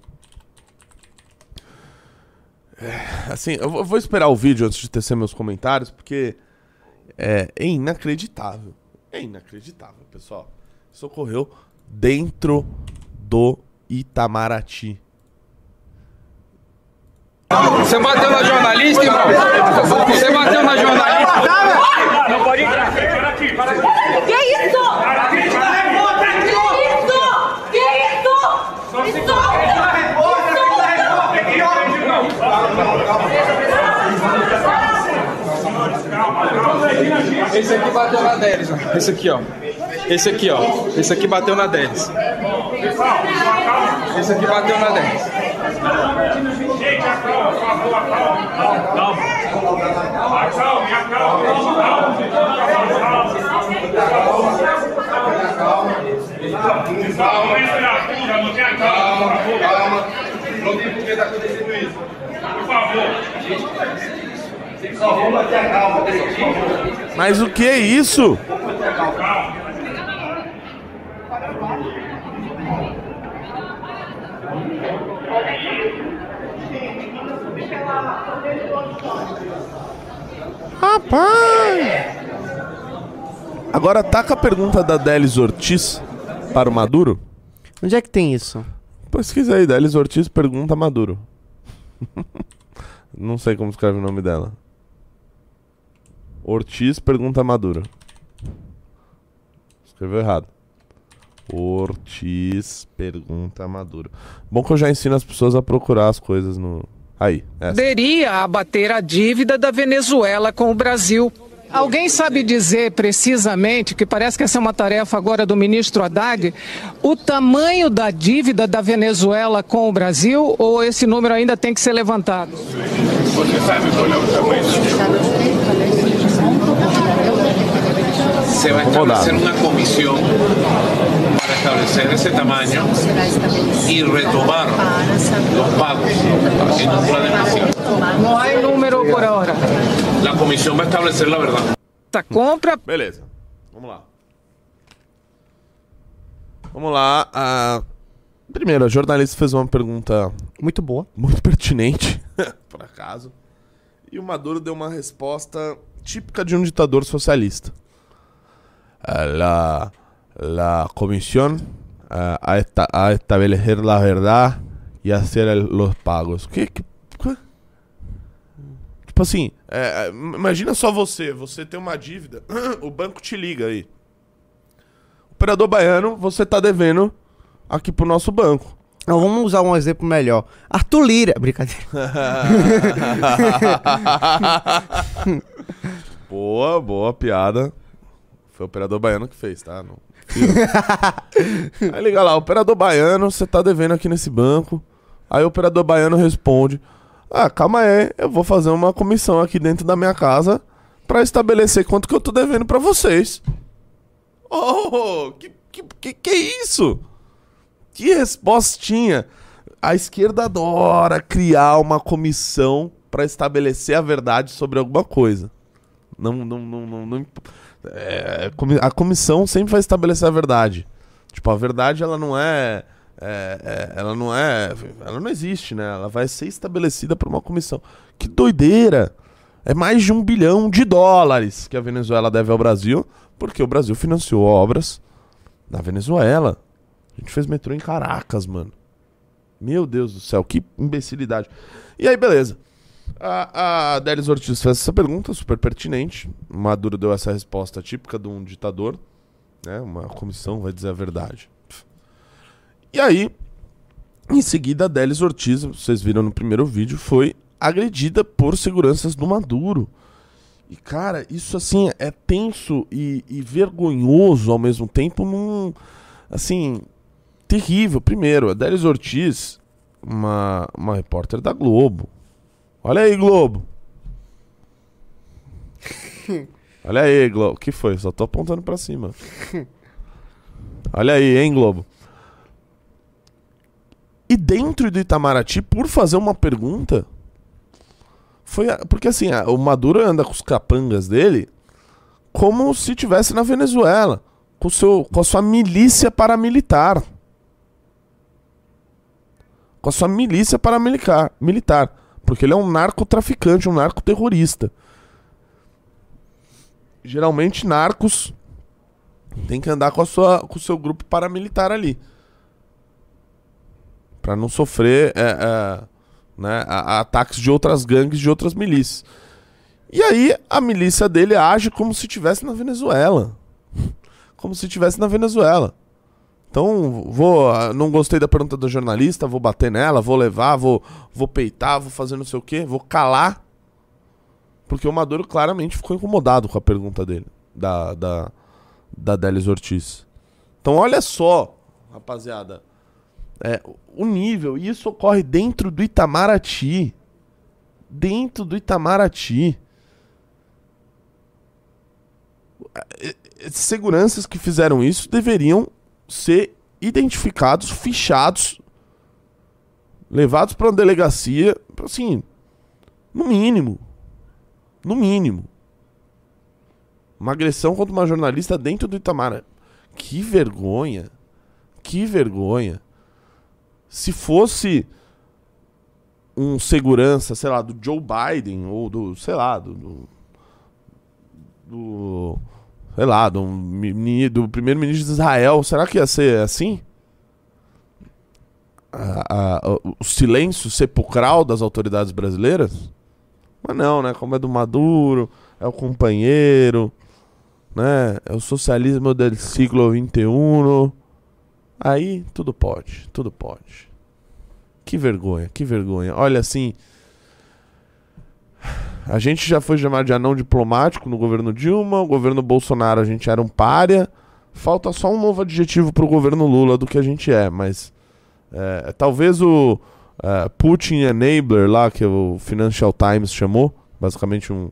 É, assim, eu vou esperar o vídeo antes de tecer meus comentários, porque é, é inacreditável. É inacreditável, pessoal. Isso ocorreu dentro do Itamaraty. Você bateu na jornalista, irmão? Você bateu na jornalista? Não pode entrar. Que isso? Que isso? Que isso? Me solta! Esse aqui bateu na Delis, ó. Esse aqui, ó. Esse aqui, ó. Esse aqui bateu na Delis. Esse aqui bateu na Delis. Gente, acalma, por favor, acalma. Calma. Acalme, acalme. Calma, não tenha calma. Calma. Não tem por que tá acontecendo isso. Por favor. Mas o que é isso? Rapaz! Agora taca a pergunta da Delis Ortiz para o Maduro. Onde é que tem isso? Pesquisa aí, Delis Ortiz pergunta a Maduro. Não sei como escreve o nome dela. Ortiz pergunta a Maduro. Escreveu errado. Ortiz pergunta a Maduro. Bom que eu já ensino as pessoas a procurar as coisas no. Aí, essa. poderia abater a dívida da Venezuela com o Brasil. Alguém sabe dizer precisamente, que parece que essa é uma tarefa agora do ministro Haddad, o tamanho da dívida da Venezuela com o Brasil ou esse número ainda tem que ser levantado? Você sabe qual é o tamanho Se va a establecer una comisión para establecer ese tamaño y retomar los pagos en un plan. Não há número por hora. La comisión va a establecer la verdad. Essa compra Beleza. Vamos lá. Vamos lá. ah, Primeiro, a jornalista fez uma pergunta Muito boa. muito pertinente, por acaso. E o Maduro deu uma resposta típica de um ditador socialista. Ah, La, la comisión ah, a, esta- a establecer la verdad y hacer el- los pagos. Que, que, que- Tipo assim, é, imagina só você, você tem uma dívida, o banco te liga aí. Operador baiano, você tá devendo aqui pro nosso banco. Vamos usar um exemplo melhor. Arthur Lira. Brincadeira. boa, boa piada. Foi o operador baiano que fez, tá? Não, aí liga lá, operador baiano, você tá devendo aqui nesse banco. Aí o operador baiano responde: Ah, calma aí, eu vou fazer uma comissão aqui dentro da minha casa pra estabelecer quanto que eu tô devendo pra vocês. Oh, que, que, que, que isso? Que respostinha! A esquerda adora criar uma comissão pra estabelecer a verdade sobre alguma coisa. Não, não, não, não, não é, a comissão sempre vai estabelecer a verdade. Tipo, a verdade ela não é, é, é, ela não é, ela não existe, né? Ela vai ser estabelecida por uma comissão. Que doideira! É mais de um bilhão de dólares que a Venezuela deve ao Brasil, porque o Brasil financiou obras na Venezuela. A gente fez metrô em Caracas, mano. Meu Deus do céu, que imbecilidade. E aí, beleza. A, a Delis Ortiz fez essa pergunta, super pertinente. Maduro deu essa resposta típica de um ditador. Né? Uma comissão vai dizer a verdade. E aí, em seguida, a Delis Ortiz, vocês viram no primeiro vídeo, foi agredida por seguranças do Maduro. E, cara, isso assim é tenso e, e vergonhoso ao mesmo tempo num. Assim, terrível. Primeiro, a Délis Ortiz, uma, uma repórter da Globo. Olha aí, Globo. Olha aí, Globo. O que foi? Só tô apontando pra cima. Olha aí, hein, Globo. E dentro do Itamaraty, por fazer uma pergunta, Foi a- porque assim, a- o Maduro anda com os capangas dele como se tivesse na Venezuela, com, seu, com a sua milícia paramilitar. Com a sua milícia paramilitar, militar, porque ele é um narcotraficante, um narcoterrorista. Geralmente narcos tem que andar com a sua com o seu grupo paramilitar ali. Pra não sofrer é, é, né, a- a ataques de outras gangues, de outras milícias. E aí a milícia dele age como se estivesse na Venezuela. Como se estivesse na Venezuela. Então, vou. Não gostei da pergunta do jornalista, vou bater nela, vou levar, vou, vou peitar, vou fazer não sei o quê, vou calar. Porque o Maduro claramente ficou incomodado com a pergunta dele, da, da, da Delis Ortiz. Então, olha só, rapaziada. É, o nível, e isso ocorre dentro do Itamaraty. Dentro do Itamaraty. Eh, eh, Seguranças que fizeram isso deveriam ser identificados, fichados, levados para uma delegacia, assim, no mínimo. No mínimo. Uma agressão contra uma jornalista dentro do Itamaraty. Que vergonha. Que vergonha. Se fosse um segurança, sei lá, do Joe Biden ou do, sei lá, do, do, do sei lá, do, do primeiro-ministro de Israel, será que ia ser assim? A- a- o silêncio sepulcral das autoridades brasileiras? Mas não, né? Como é do Maduro, é o companheiro, né? É o socialismo do século XXI. Aí tudo pode, tudo pode. Que vergonha, que vergonha. Olha assim. A gente já foi chamado de anão diplomático no governo Dilma, o governo Bolsonaro a gente era um párea. Falta só um novo adjetivo pro governo Lula do que a gente é, mas é, talvez o é, Putin Enabler lá, que o Financial Times chamou, basicamente um,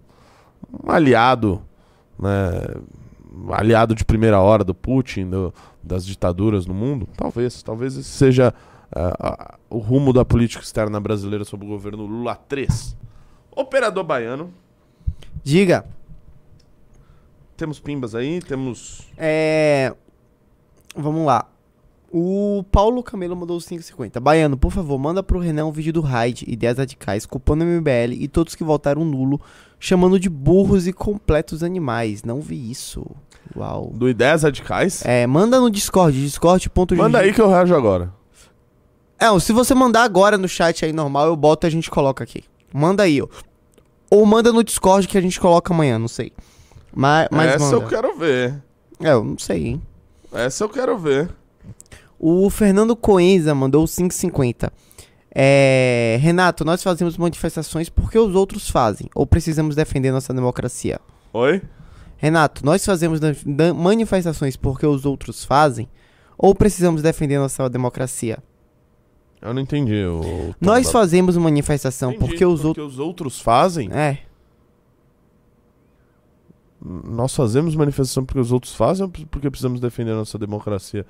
um aliado, né, aliado de primeira hora do Putin, do- das ditaduras no mundo. Talvez, talvez esse seja é, a- o rumo da política externa brasileira sob o governo Lula 3. Operador baiano. Diga. Temos pimbas aí, temos. É. Vamos lá. O Paulo Camelo mandou os 5,50. Baiano, por favor, manda pro Renan um vídeo do Raid, ideias radicais, culpando o MBL e todos que votaram nulo, chamando de burros e completos animais. Não vi isso. Uau. Do Ideias Radicais. É, manda no Discord, discord.gg. Manda aí que eu reajo agora. É, se você mandar agora no chat aí normal, eu boto e a gente coloca aqui. Manda aí, ó. Ou manda no Discord que a gente coloca amanhã, não sei. Mas, mas Essa manda. eu quero ver. É, eu não sei, hein. Essa eu quero ver. O Fernando Coenza mandou 5,50. É, Renato, nós fazemos manifestações porque os outros fazem. Ou precisamos defender nossa democracia? Oi? Renato, nós fazemos manifestações porque os outros fazem? Ou precisamos defender nossa democracia? Eu não entendi. O, Nós fazemos manifestação Entendi, porque os outros. os outros fazem. É. Nós fazemos manifestação porque os outros fazem ou porque precisamos defender a nossa democracia?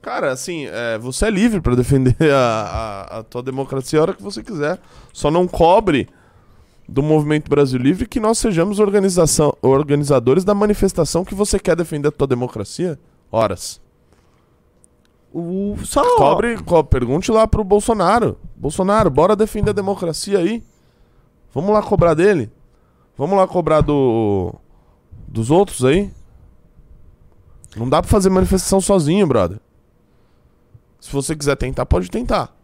Cara, assim, é, você é livre pra defender a, a, a tua democracia a hora que você quiser. Só não cobre do Movimento Brasil Livre que nós sejamos organização, organizadores da manifestação que você quer defender a tua democracia. Horas. O, só. Cobre, co- pergunte lá pro Bolsonaro. Bolsonaro, bora defender a democracia aí. Vamos lá cobrar dele. Vamos lá cobrar do dos outros aí. Não dá pra fazer manifestação sozinho, brother. Se você quiser tentar, pode tentar.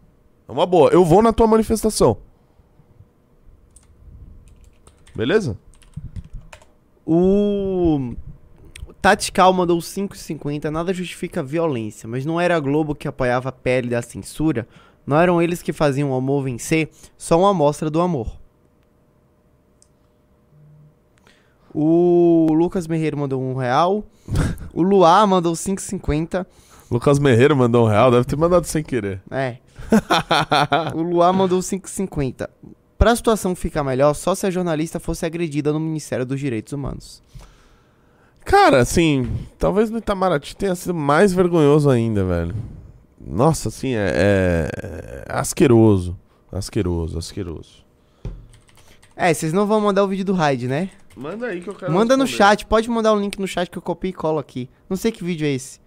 É uma boa. Eu vou na tua manifestação. Beleza? O. Tatical mandou 5,50. Nada justifica a violência, mas não era a Globo que apoiava a pele da censura? Não eram eles que faziam o amor vencer? Só uma amostra do amor. O Lucas Merreiro mandou um real. O Luar mandou 5,50. Lucas Merreiro mandou um real, deve ter mandado sem querer. É. o Luar mandou 5,50. Pra situação ficar melhor, só se a jornalista fosse agredida no Ministério dos Direitos Humanos. Cara, assim, talvez no Itamaraty tenha sido mais vergonhoso ainda, velho. Nossa, assim, é, é- é asqueroso. Asqueroso, asqueroso. É, vocês não vão mandar o vídeo do raid, né? Manda aí que eu quero Manda no responder. chat, pode mandar o link no chat que eu copio e colo aqui. Não sei que vídeo é esse.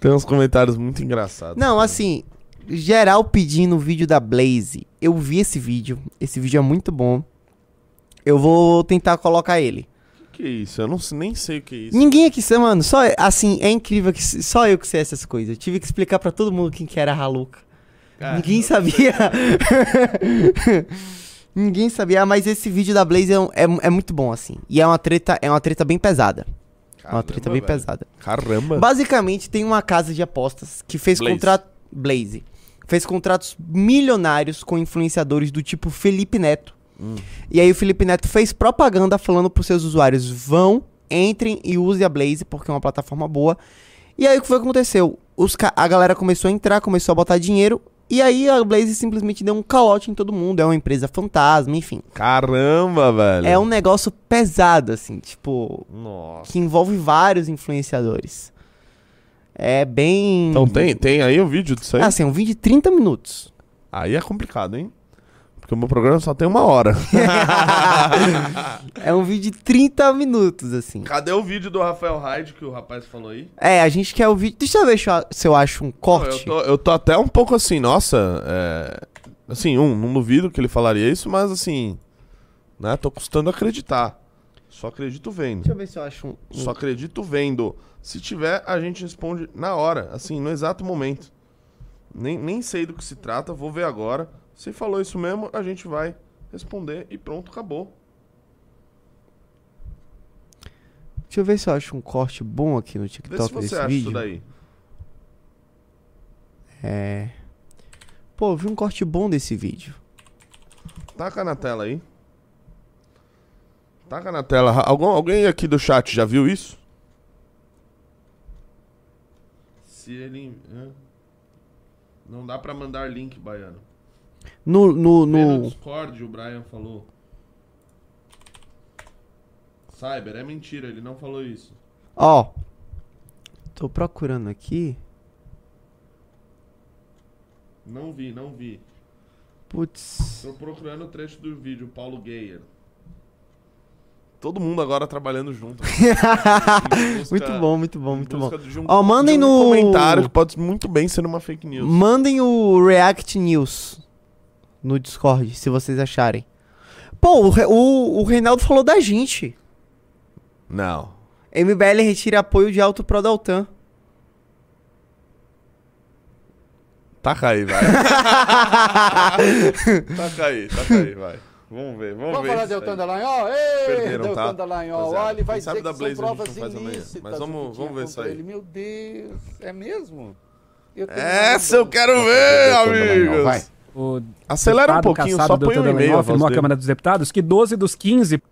Tem uns comentários muito engraçados. Não, assim, geral pedindo o vídeo da Blaze. Eu vi esse vídeo. Esse vídeo é muito bom. Eu vou tentar colocar ele. Que isso? Eu não, sei- nem sei o que é isso. Ninguém aqui, sabe, mano, só assim, é incrível que só eu que sei essas coisas. Eu tive que explicar pra todo mundo quem que era a Haluca. Ninguém sabia. Ninguém sabia, mas esse vídeo da Blaze é, é, é muito bom assim. E é uma treta, é uma treta bem pesada. é uma Caramba, treta bem velho. pesada. Caramba. Basicamente, tem uma casa de apostas que fez Blaze. contrato. Blaze. Fez contratos milionários com influenciadores do tipo Felipe Neto. E aí o Felipe Neto fez propaganda falando pros seus usuários: vão, entrem e usem a Blaze, porque é uma plataforma boa. E aí o que foi que aconteceu? Os a galera começou a entrar, começou a botar dinheiro. E aí a Blaze simplesmente deu um calote em todo mundo. É uma empresa fantasma, enfim. Caramba, velho. É um negócio pesado, assim, tipo. Nossa. Que envolve vários influenciadores. É bem. Então tem, tem aí o vídeo disso aí? Ah, assim, um vídeo de 30 minutos. Aí é complicado, hein? Porque o meu programa só tem uma hora. é um vídeo de 30 minutos, assim. Cadê o vídeo do Rafael Hyde que o rapaz falou aí? É, a gente quer o vídeo. Deixa eu ver se eu- acho um Não, corte. eu, tô, eu tô até um pouco assim, nossa. é, Assim, um, não duvido que ele falaria isso, mas assim. Né, tô custando acreditar. Só acredito vendo. Deixa eu ver se eu acho um. Só acredito vendo. Se tiver, a gente responde na hora, assim, no exato momento. Nem, nem sei do que se trata, vou ver agora. Se falou isso mesmo, a gente vai responder e pronto, acabou. Deixa eu ver se eu acho um corte bom aqui no Vê se TikTok você desse acha vídeo. isso daí. É. Pô, eu vi um corte bom desse vídeo. Taca na tela aí. Taca na tela. Algum, alguém aqui do chat já viu isso? Se ele. Não dá pra mandar link, baiano. No. no, no no... Discord, o Brian falou. Cyber, é mentira, ele não falou isso. Ó. Tô procurando aqui. Não vi, não vi. Putz. Tô procurando o trecho do vídeo, Paulo Geyer. Todo mundo agora trabalhando junto. Busca- Muito bom, muito bom, muito bom. um- Ó, mandem de um no- comentário que pode muito bem ser uma fake news. Mandem o React News no Discord, se vocês acharem. Pô, o, o, o Reinaldo falou da gente. Não. MBL retira apoio de Alto Pro Daltan. Taca aí, vai. taca aí, taca aí, vai. Vamos ver, vamos, Vamos ver. falar isso de. Deltan Dallagnol? Ei, Perderam, Deltan tá? Dallagnol. Rapaziada, Olha, ele vai dizer da que Blaze são a provas ilícitas. mas vamos- vamos ver isso contra aí. ele. Meu Deus, é mesmo? Eu tenho Essa eu quero ver, amigos. vai. O Acelera um pouquinho, só põe um e-mail. A afirmou à dele. Câmara dos Deputados que 12 dos 15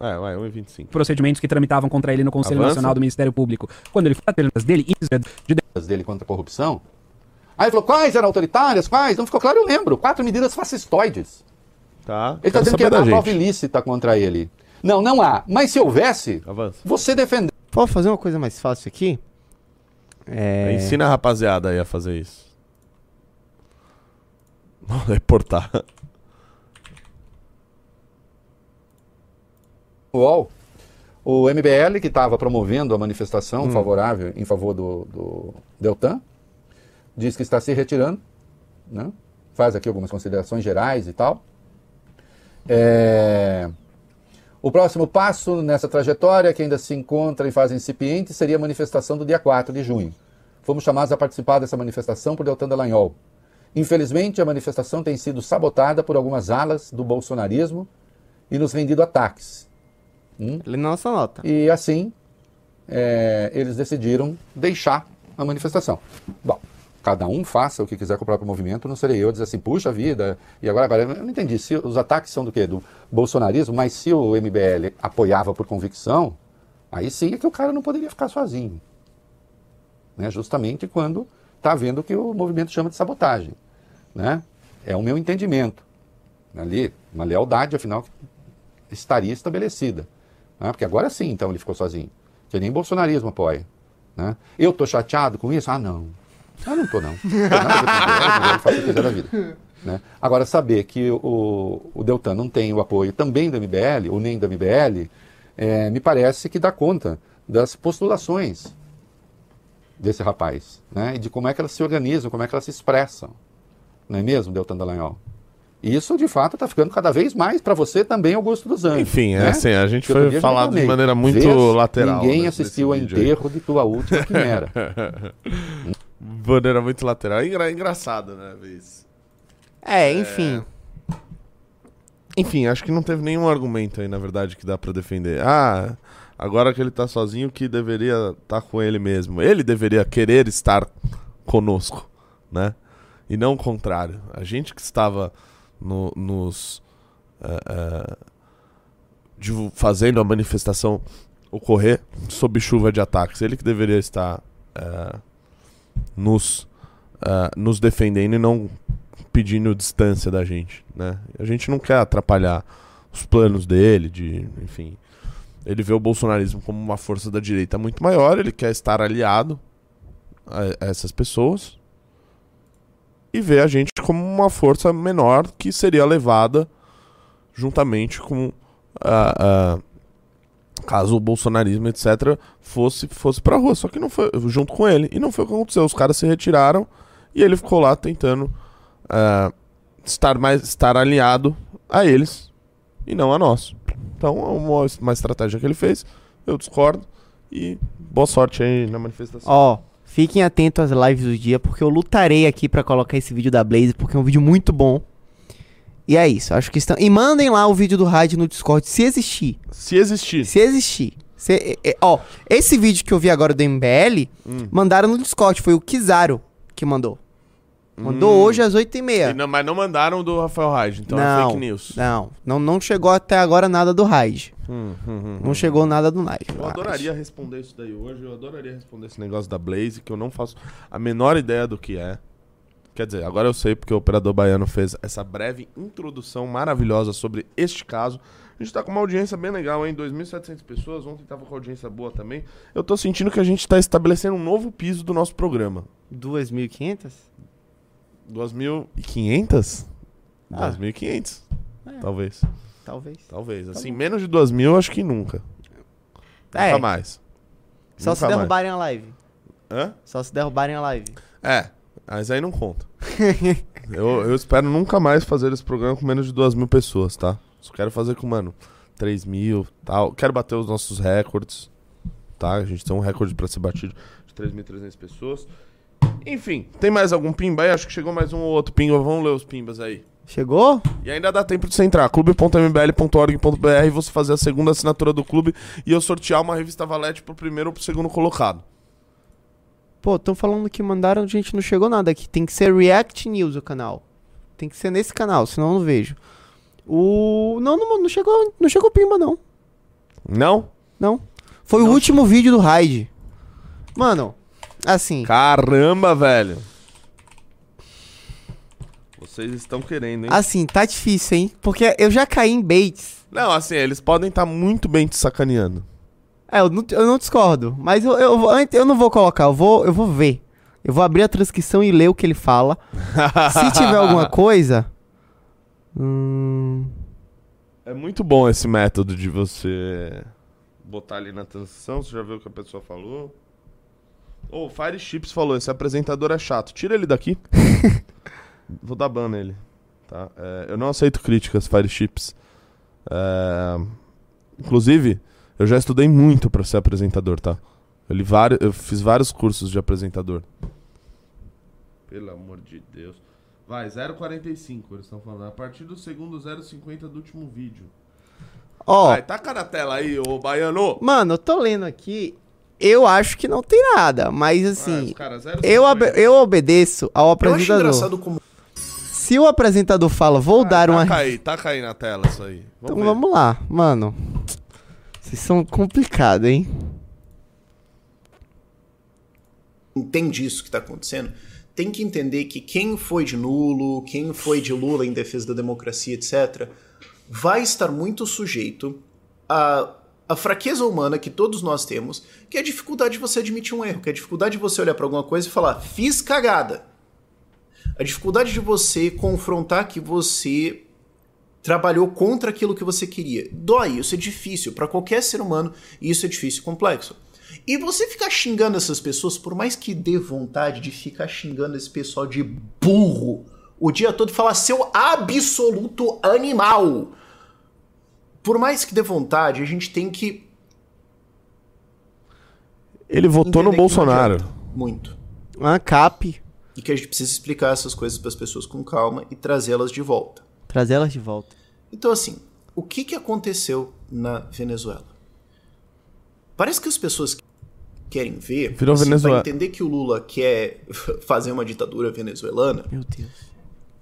É, vai, 1,25. procedimentos que tramitavam contra ele no Conselho Avança. Nacional do Ministério Público, quando ele foi apenas dele, índice de dele contra a corrupção. Aí ele falou, quais eram autoritárias, quais? Não ficou claro, eu lembro. Quatro medidas fascistoides. Tá? Ele está dizendo que há da uma prova ilícita contra ele. Não, não há. Mas se houvesse, Avança. você defender. Pode fazer uma coisa mais fácil aqui? É. Ensina a rapaziada aí a fazer isso. Não, reportar. o UOL, o MBL, que estava promovendo a manifestação Hum. favorável em favor do, do Deltan, diz que está se retirando, né? faz aqui algumas considerações gerais e tal. É, O próximo passo nessa trajetória, que ainda se encontra em fase incipiente, seria a manifestação do dia 4 de junho. Fomos chamados a participar dessa manifestação por Deltan Dallagnol. Infelizmente, a manifestação tem sido sabotada por algumas alas do bolsonarismo e nos rendido ataques. Lê na nossa nota. E assim, é, eles decidiram deixar a manifestação. Bom, cada um faça o que quiser com o próprio movimento, não serei eu dizer assim, puxa vida, e agora, agora, eu não entendi, se os ataques são do quê? Do bolsonarismo, mas se o MBL apoiava por convicção, aí sim é que o cara não poderia ficar sozinho. Né? Justamente quando está vendo que o movimento chama de sabotagem. Né? É o meu entendimento. Ali, uma lealdade, afinal, estaria estabelecida. né? Porque agora sim, então, ele ficou sozinho. Que nem bolsonarismo apoia. Né? Eu tô chateado com isso? Ah, não. Eu não tô, não. Não tem nada a ver com isso. Eu faço o que quiser da vida. Né? Agora, saber que o, o Deltan não tem o apoio também do MBL, ou nem do MBL, é, me parece que dá conta das postulações desse rapaz, né? E de como é que elas se organizam, como é que elas se expressam. Não é mesmo, Deltan Dallagnol? E isso, de fato, está ficando cada vez mais para você também, Augusto dos Anjos. Enfim, é né? assim, a gente foi falado de maneira muito Vês, lateral, Ninguém né, assistiu ao vídeo aí. enterro de tua última quimera. Maneira muito lateral. Engra, engraçado, né, isso. É, enfim. Enfim, acho que não teve nenhum argumento aí, na verdade, que dá pra defender. Ah, agora que ele tá sozinho, que deveria estar com ele mesmo. Ele deveria querer estar conosco, né? E não o contrário. A gente que estava no- nos. eh, eh, divu- fazendo a manifestação ocorrer sob chuva de ataques. Ele que deveria estar eh, nos, eh, nos defendendo e não pedindo distância da gente, né? A gente não quer atrapalhar os planos dele, de, enfim. Ele vê o bolsonarismo como uma força da direita muito maior, ele quer estar aliado a, a essas pessoas e vê a gente como uma força menor que seria levada juntamente com a, a- caso o bolsonarismo etc fosse fosse para rua, só que não foi junto com ele e não foi o que aconteceu. Os caras se retiraram e ele ficou lá tentando ah, estar mais estar alinhado a eles e não a nós. Então, é uma, uma estratégia que ele fez, eu discordo e boa sorte aí na manifestação. Ó, fiquem atentos às lives do dia, porque eu lutarei aqui pra colocar esse vídeo da Blaze, porque é um vídeo muito bom. E é isso, acho que estão. E mandem lá o vídeo do Raid no Discord, se existir. Se existir. Se existir. Se- é- é- ó, esse vídeo que eu vi agora do MBL, Hum. mandaram no Discord, foi o Kizaro que mandou. Mandou Hum. hoje às 8h30. E não- mas não mandaram do Rafael Reis, então é não, fake news. Não, não, não chegou até agora nada do Raid. Hum, hum, hum, Não hum. chegou nada do Raid. Eu adoraria responder isso daí hoje, eu adoraria responder esse negócio da Blaze, que eu não faço a menor ideia do que é. Quer dizer, agora eu sei porque o operador baiano fez essa breve introdução maravilhosa sobre este caso. A gente tá com uma audiência bem legal, hein? 2.700 pessoas, ontem tava com audiência boa também. Eu tô sentindo que a gente tá estabelecendo um novo piso do nosso programa. 2.500? 2.500? Ah. 2.500, É. talvez. Talvez. Talvez. Assim, menos de 2.000 acho que nunca. É. Nunca mais. Só se Nunca mais. derrubarem a live. Hã? Só se derrubarem a live. É, mas aí não conta. eu, eu espero nunca mais fazer esse programa com menos de 2 mil pessoas, tá? Só quero fazer com, mano, 3 mil tal. Quero bater os nossos recordes, tá? A gente tem um recorde pra ser batido de 3.300 pessoas. Enfim, tem mais algum pimba aí? Acho que chegou mais um ou outro pimba. Vamos ler os pimbas aí. Chegou? E ainda dá tempo de você entrar, clube.mbl.org.br e você fazer a segunda assinatura do clube e eu sortear uma revista Valete pro primeiro ou pro segundo colocado. Pô, estão falando que mandaram, gente, não chegou nada aqui. Tem que ser React News o canal. Tem que ser nesse canal, senão eu não vejo. O. Não, não, não chegou. Não chegou pimba, não. Não? Não. Foi o último vídeo do Raid. Mano, assim. Caramba, velho. Vocês estão querendo, hein? Assim, tá difícil, hein? Porque eu já caí em baits. Não, assim, eles podem estar muito bem te sacaneando. É, eu não, eu não discordo. Mas eu, eu, eu não vou colocar, eu vou, eu vou ver. Eu vou abrir a transcrição e ler o que ele fala. Se tiver alguma coisa. Hum. É muito bom esse método de você botar ali na transcrição. Você já viu o que a pessoa falou? Ô, o Fire Chips falou: esse apresentador é chato. Tira ele daqui. Vou dar ban nele. Tá? É, eu não aceito críticas, Fire Chips. É, inclusive, eu já estudei muito pra ser apresentador, tá? Eu, li vários, eu fiz vários cursos de apresentador. Pelo amor de Deus. Vai, 0,45 eles estão falando. A partir do segundo 0,50 do último vídeo. Ó. Vai, taca na tela aí, ô baiano. Mano, eu tô lendo aqui. Eu acho que não tem nada, mas assim. caras, zero eu, eu obedeço ao Eu acho apresentador. engraçado como. Se o apresentador fala, vou dar uma. Taca aí, taca aí na tela isso aí. Então ver. vamos lá, mano. Vocês são complicados, hein? entende isso que está acontecendo, tem que entender que quem foi de nulo, quem foi de Lula em defesa da democracia, etc., vai estar muito sujeito a a fraqueza humana que todos nós temos, que é a dificuldade de você admitir um erro, que é a dificuldade de você olhar pra alguma coisa e falar, fiz cagada. A dificuldade de você confrontar que você trabalhou contra aquilo que você queria. Dói, isso é difícil. Pra qualquer ser humano, isso é difícil e complexo. E você ficar xingando essas pessoas, por mais que dê vontade de ficar xingando esse pessoal de burro o dia todo falar seu absoluto animal. Por mais que dê vontade, a gente tem que. Ele votou no Bolsonaro. Muito. ANCAP, E que a gente precisa explicar essas coisas para as pessoas com calma e trazê-las de volta. Trazer elas de volta. Então, assim, o que, que aconteceu na Venezuela? Parece que as pessoas querem ver, Virou assim, Venezuela. para entender que o Lula quer fazer uma ditadura venezuelana, Meu Deus.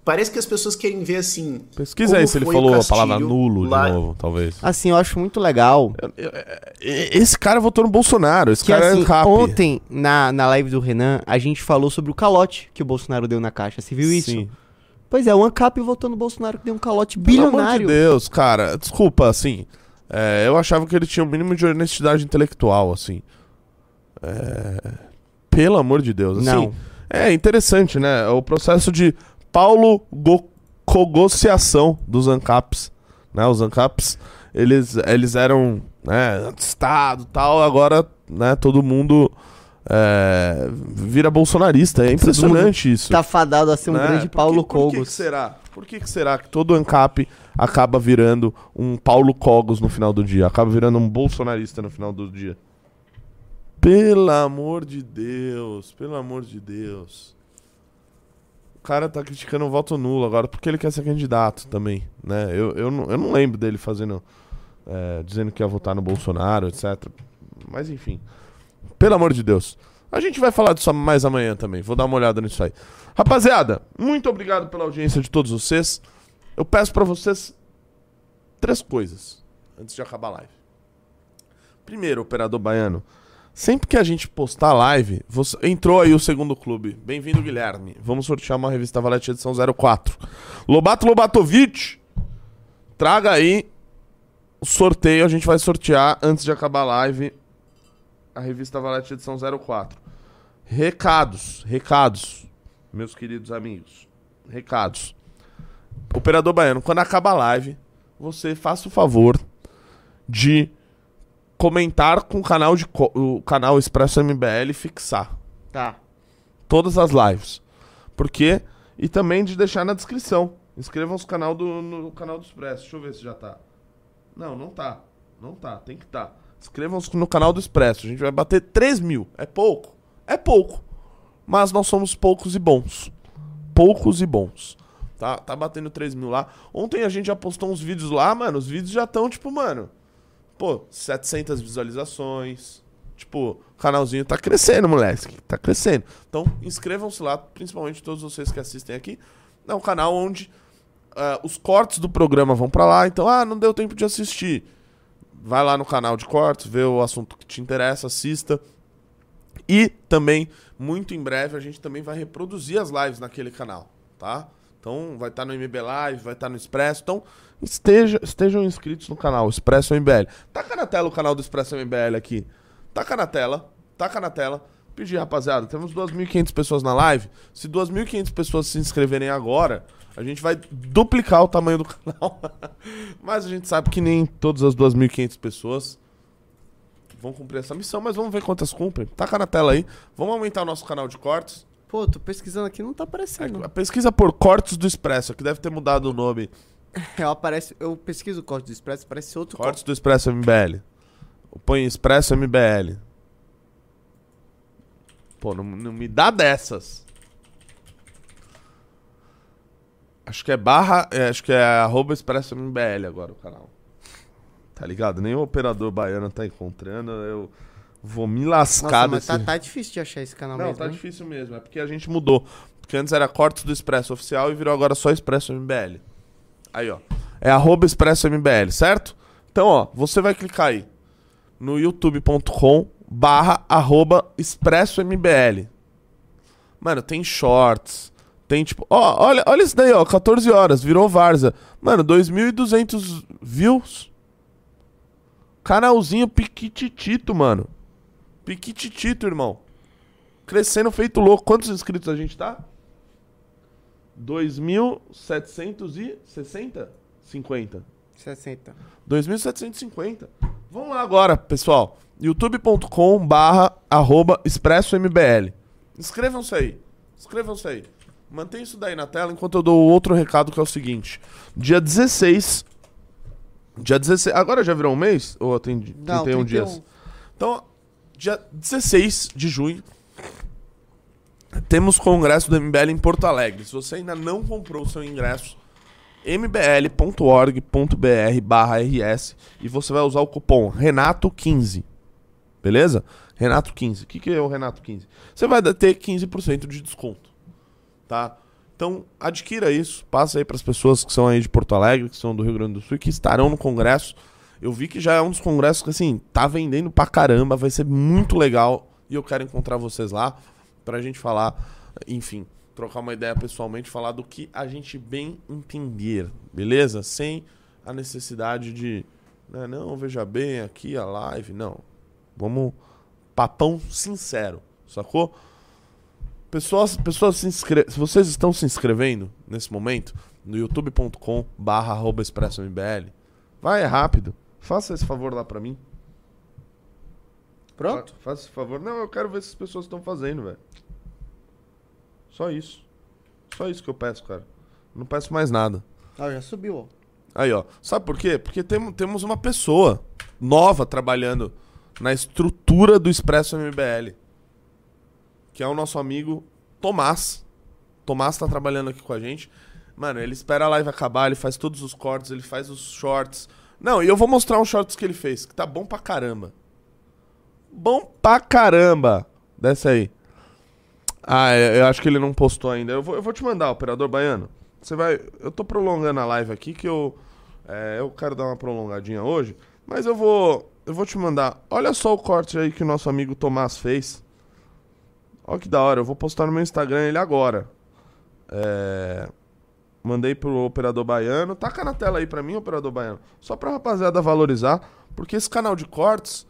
parece que as pessoas querem ver assim. Pesquisa aí se ele falou a palavra nulo lá- de novo, talvez. Assim, eu acho muito legal E- Esse cara votou no Bolsonaro. Esse que cara assim, é ANCAP. ontem, na, na live do Renan, a gente falou sobre o calote que o Bolsonaro deu na caixa. Você viu isso? Pois é, o ANCAP votou no Bolsonaro que deu um calote Pelo amor de bilionário. Deus, cara. Desculpa, assim. é, eu achava que ele tinha o mínimo de honestidade intelectual, assim. É, pelo amor de Deus. Assim, Não. É interessante, né? O processo de Paulo Go Cogociação dos ANCAPs. Né? Os ANCAPs, eles, eles eram né, Estado e tal, agora né, todo mundo é, vira bolsonarista. É impressionante isso Tá fadado a ser um né? grande Paulo que- Por que, que Cogos. será? Por que, que será que todo ANCAP acaba virando um Paulo Cogos no final do dia? Acaba virando um bolsonarista no final do dia? Pelo amor de Deus, pelo amor de Deus. O cara tá criticando o voto nulo agora porque ele quer ser candidato também, né? Eu, eu, não, eu não lembro dele fazendo... é, dizendo que ia votar no Bolsonaro, etc. Mas enfim. Pelo amor de Deus. A gente vai falar disso mais amanhã também. Vou dar uma olhada nisso aí. Rapaziada, muito obrigado pela audiência de todos vocês. Eu peço pra vocês três coisas antes de acabar a live. Primeiro, operador baiano, sempre que a gente postar live, você... entrou aí o segundo clube. Bem-vindo, Guilherme. Vamos sortear uma revista Valete edição 04. Lobato Lobatovic, traga aí o sorteio. A gente vai sortear antes de acabar a live a revista Valete edição 04. Recados, recados, meus queridos amigos. Recados. Operador Baiano, quando acaba a live, você faça o favor de comentar com o canal de co- o canal Expresso MBL fixar Tá. todas as lives. Por quê? E também de deixar na descrição. Inscrevam-se no canal do, no canal do Expresso. Deixa eu ver se já tá. Não, não tá. Não tá, tem que tá. Inscrevam-se no canal do Expresso. A gente vai bater 3 mil. É pouco? É pouco. Mas nós somos poucos e bons. Poucos e bons. Tá, tá batendo 3 mil lá. Ontem a gente já postou uns vídeos lá, mano. Os vídeos já estão, tipo, mano. Pô, 700 visualizações. Tipo, o canalzinho tá crescendo, moleque. Tá crescendo. Então, inscrevam-se lá, principalmente todos vocês que assistem aqui. É um canal onde ah, os cortes do programa vão pra lá. Então, ah, não deu tempo de assistir. Vai lá no canal de cortes, vê o assunto que te interessa, assista. E também, muito em breve, a gente também vai reproduzir as lives naquele canal, tá? Então, vai estar no MB Live, vai estar no Expresso. Então, esteja, estejam inscritos no canal Expresso MBL. Taca na tela o canal do Expresso MBL aqui. Taca na tela, taca na tela. Pedir, rapaziada, temos 2.500 pessoas na live. Se 2.500 pessoas se inscreverem agora, a gente vai duplicar o tamanho do canal. mas a gente sabe que nem todas as 2.500 pessoas vão cumprir essa missão, mas vamos ver quantas cumprem. Taca na tela aí. Vamos aumentar o nosso canal de cortes. Pô, tô pesquisando aqui, não tá aparecendo. Pesquisa por Cortes do Expresso, que deve ter mudado o nome. Eu, aparece, eu pesquiso o corte do Expresso, parece outro Cortes do Expresso MBL. Põe Expresso MBL. Pô, não, não me dá dessas. Acho que é barra. é, acho que é arroba Expresso MBL agora o canal. Tá ligado? Nem o operador baiano tá encontrando. Eu vou me lascar Nossa, mas desse. tá, tá difícil de achar esse canal Não, mesmo. tá hein? difícil mesmo. É porque a gente mudou. Porque antes era Cortes do Expresso Oficial e virou agora só Expresso MBL. Aí, ó. É arroba Expresso MBL, certo? Então, ó, você vai clicar aí no youtube.com barra arroba Expresso MBL. Mano, tem shorts. Tem tipo. Ó, olha, olha isso daí, ó. 14 horas, virou Varza. Mano, 2.200 views. Canalzinho piquititito, mano. Piquititito, irmão. Crescendo feito louco. Quantos inscritos a gente tá? 2.760? 50. 60. 2.750. Vamos lá agora, pessoal. youtube.com barra arroba expresso MBL. Inscrevam-se aí. Inscrevam-se aí. Mantém isso daí na tela enquanto eu dou outro recado que é o seguinte. Dia 16... Dia 16... Agora já virou um mês? Ou tem Não, 31 31. dias? Então, dia 16 de junho, temos congresso do MBL em Porto Alegre. Se você ainda não comprou o seu ingresso, mbl.org.br barra RS e você vai usar o cupom Renato15. Beleza? Renato15. O que, que é o Renato15? Você vai ter 15% de desconto. Tá? Então, adquira isso. Passa aí para as pessoas que são aí de Porto Alegre, que são do Rio Grande do Sul e que estarão no congresso. Eu vi que já é um dos congressos que, assim, tá vendendo pra caramba. Vai ser muito legal. E eu quero encontrar vocês lá pra gente falar, enfim, trocar uma ideia pessoalmente, falar do que a gente bem entender, beleza? Sem a necessidade de, né, não, veja bem aqui a live, não. Vamos papão sincero, sacou? Pessoas, pessoas se inscre... se vocês estão se inscrevendo nesse momento no youtube.com barra arroba expresso MBL, vai, é rápido. Faça esse favor lá pra mim. Pronto? Fa- Faça esse favor. Não, eu quero ver se as pessoas estão fazendo, velho. Só isso. Só isso que eu peço, cara. Não peço mais nada. Ah, já subiu, ó. Aí, ó. Sabe por quê? Porque tem, temos uma pessoa nova trabalhando na estrutura do Expresso MBL. Que é o nosso amigo Tomás. Tomás tá trabalhando aqui com a gente. Mano, ele espera a live acabar, ele faz todos os cortes, ele faz os shorts. Não, e eu vou mostrar uns shorts que ele fez, que tá bom pra caramba. Bom pra caramba. Desce aí. Ah, é, eu acho que ele não postou ainda. Eu vou, eu vou te mandar, operador baiano. Você vai. Eu tô prolongando a live aqui que eu. é, eu quero dar uma prolongadinha hoje. Mas eu vou. Eu vou te mandar. Olha só o corte aí que o nosso amigo Tomás fez. Olha que da hora. Eu vou postar no meu Instagram ele agora. É. Mandei pro operador baiano. Taca na tela aí pra mim, operador baiano. Só pra rapaziada valorizar. Porque esse canal de cortes.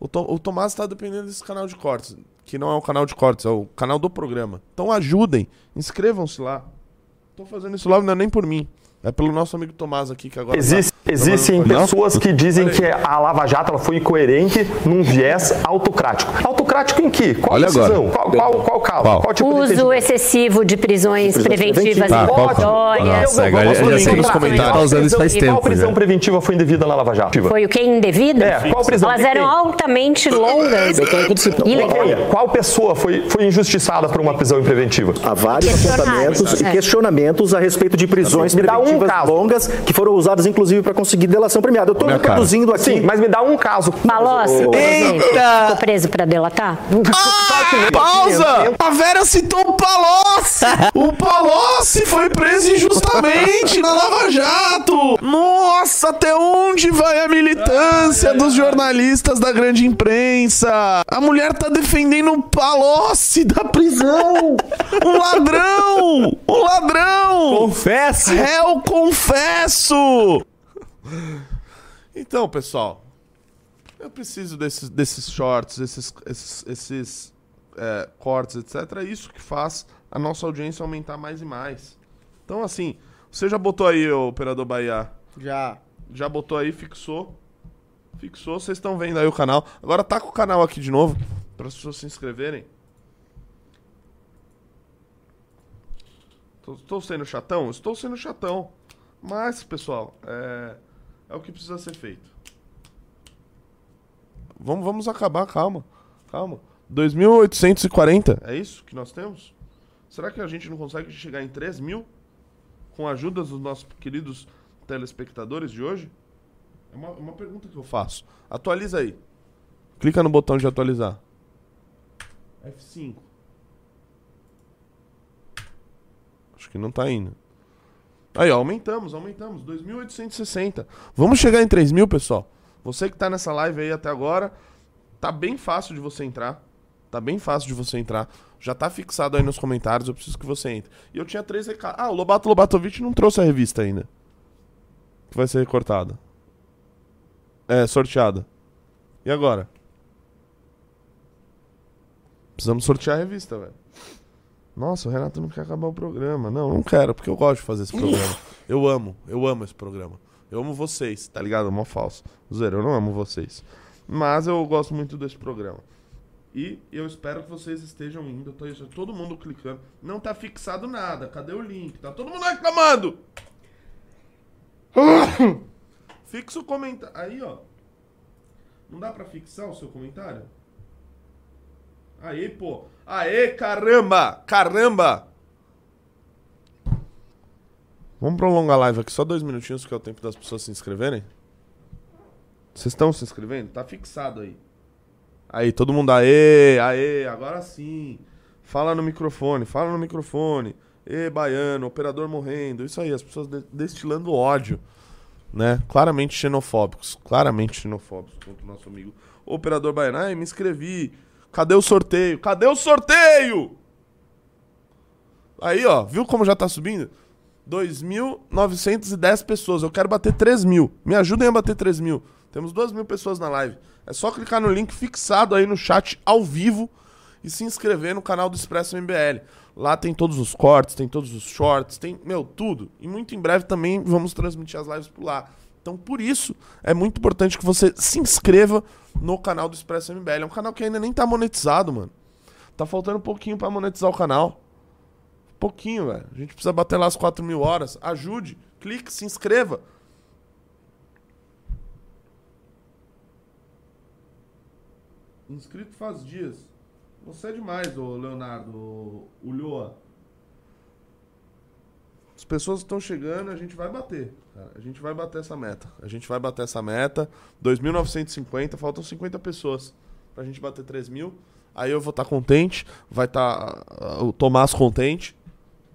O, o Tomás tá dependendo desse canal de cortes. Que não é o canal de cortes, é o canal do programa. Então ajudem. Inscrevam-se lá. Tô fazendo isso lá, não é nem por mim. É pelo nosso amigo Tomás aqui, que agora. Existe- tá existem pessoas que dizem que a Lava Jato ela foi incoerente num viés autocrático. Autocrático em que? Qual Olha decisão? agora. Qual, qual, qual caso? Qual? Qual tipo de Uso entendimento? excessivo de prisões preventivas Tá, qual- involutórias. Nossa, agora já sei nos comentários. Tá usando isso faz E Qual tempo, prisão já. preventiva foi indevida na Lava Jato? Foi o que indevida? É, qual prisão? Elas De eram altamente longas. e Qual- Qual pessoa foi, foi injustiçada por uma prisão preventiva? Há vários apontamentos e É. questionamentos a respeito de prisões Me um longas que foram usadas inclusive para conseguir delação premiada. Eu estou Minha cara. reproduzindo aqui. Sim, mas me dá um caso. Palocci, por exemplo, ficou preso pra delatar? Pausa! A Vera citou o Palocci! O Palocci foi preso injustamente na Lava Jato! Nossa, até onde vai a militância dos jornalistas da grande imprensa? A mulher tá defendendo o Palocci da prisão! Um ladrão! Um ladrão! Confesso! Réu, confesso! Então, pessoal, eu preciso desses, desses shorts, esses, esses, esses é, cortes, etc. É isso que faz a nossa audiência aumentar mais e mais. Então, assim, você já botou aí, ô operador Bahia? Já. Já botou aí, fixou. Fixou, vocês estão vendo aí o canal. Agora tá com o canal aqui de novo, para as pessoas se inscreverem. Estou sendo chatão? Estou sendo chatão. Mas, pessoal, é, é o que precisa ser feito. Vamos, vamos acabar, calma. Calma. 2.840, é isso que nós temos? Será que a gente não consegue chegar em 3 mil? Com a ajuda dos nossos queridos telespectadores de hoje? É uma, uma pergunta que eu faço. Atualiza aí. Clica no botão de atualizar. F5. Acho que não tá indo. Aí, ó, aumentamos, aumentamos. 2.860. Vamos chegar em 3 mil, pessoal. Você que tá nessa live aí até agora, tá bem fácil de você entrar. Tá bem fácil de você entrar. Já tá fixado aí nos comentários, eu preciso que você entre. E eu tinha três recados. Ah, o Lobato Lobatovic não trouxe a revista ainda. Que vai ser recortada. É, sorteada. E agora? Precisamos sortear a revista, velho. Nossa, o Renato não quer acabar o programa. Não, não quero, porque eu gosto de fazer esse programa. Eu amo, eu amo esse programa. Eu amo vocês, tá ligado? Mó falso. Zero, eu não amo vocês. Mas eu gosto muito desse programa. E eu espero que vocês estejam indo. Tô, já todo mundo clicando. Não tá fixado nada. Cadê o link? Tá todo mundo reclamando! Fixa o comentário. Aí, ó. Não dá pra fixar o seu comentário? Aí, pô. Aê, caramba! Caramba! Vamos prolongar a live aqui só dois minutinhos, que é o tempo das pessoas se inscreverem. Vocês estão se inscrevendo? Tá fixado aí. Aí, todo mundo, aê, aê, agora sim. Fala no microfone, fala no microfone. Ê, baiano, operador morrendo. Isso aí, as pessoas de- destilando ódio. Né? Claramente xenofóbicos. Claramente xenofóbicos contra o nosso amigo operador baiano. Ai, me inscrevi. Cadê o sorteio? Cadê o sorteio? Aí, ó, viu como já tá subindo? 2.910 pessoas. Eu quero bater 3 mil. Me ajudem a bater 3 mil. Temos 2 mil pessoas na live. É só clicar no link fixado aí no chat ao vivo e se inscrever no canal do Expresso MBL. Lá tem todos os cortes, tem todos os shorts, tem, meu, tudo. E muito em breve também vamos transmitir as lives por lá. Então, por isso, é muito importante que você se inscreva no canal do Expresso MBL. É um canal que ainda nem tá monetizado, mano. Tá faltando um pouquinho pra monetizar o canal. Pouquinho, velho. A gente precisa bater lá as 4 mil horas. Ajude, clique, se inscreva. Inscrito faz dias. Você é demais, ô Leonardo, ô. As pessoas estão chegando, a gente vai bater. A gente vai bater essa meta. A gente vai bater essa meta. 2.950, faltam 50 pessoas pra gente bater 3 mil. Aí eu vou estar contente, vai estar o Tomás contente,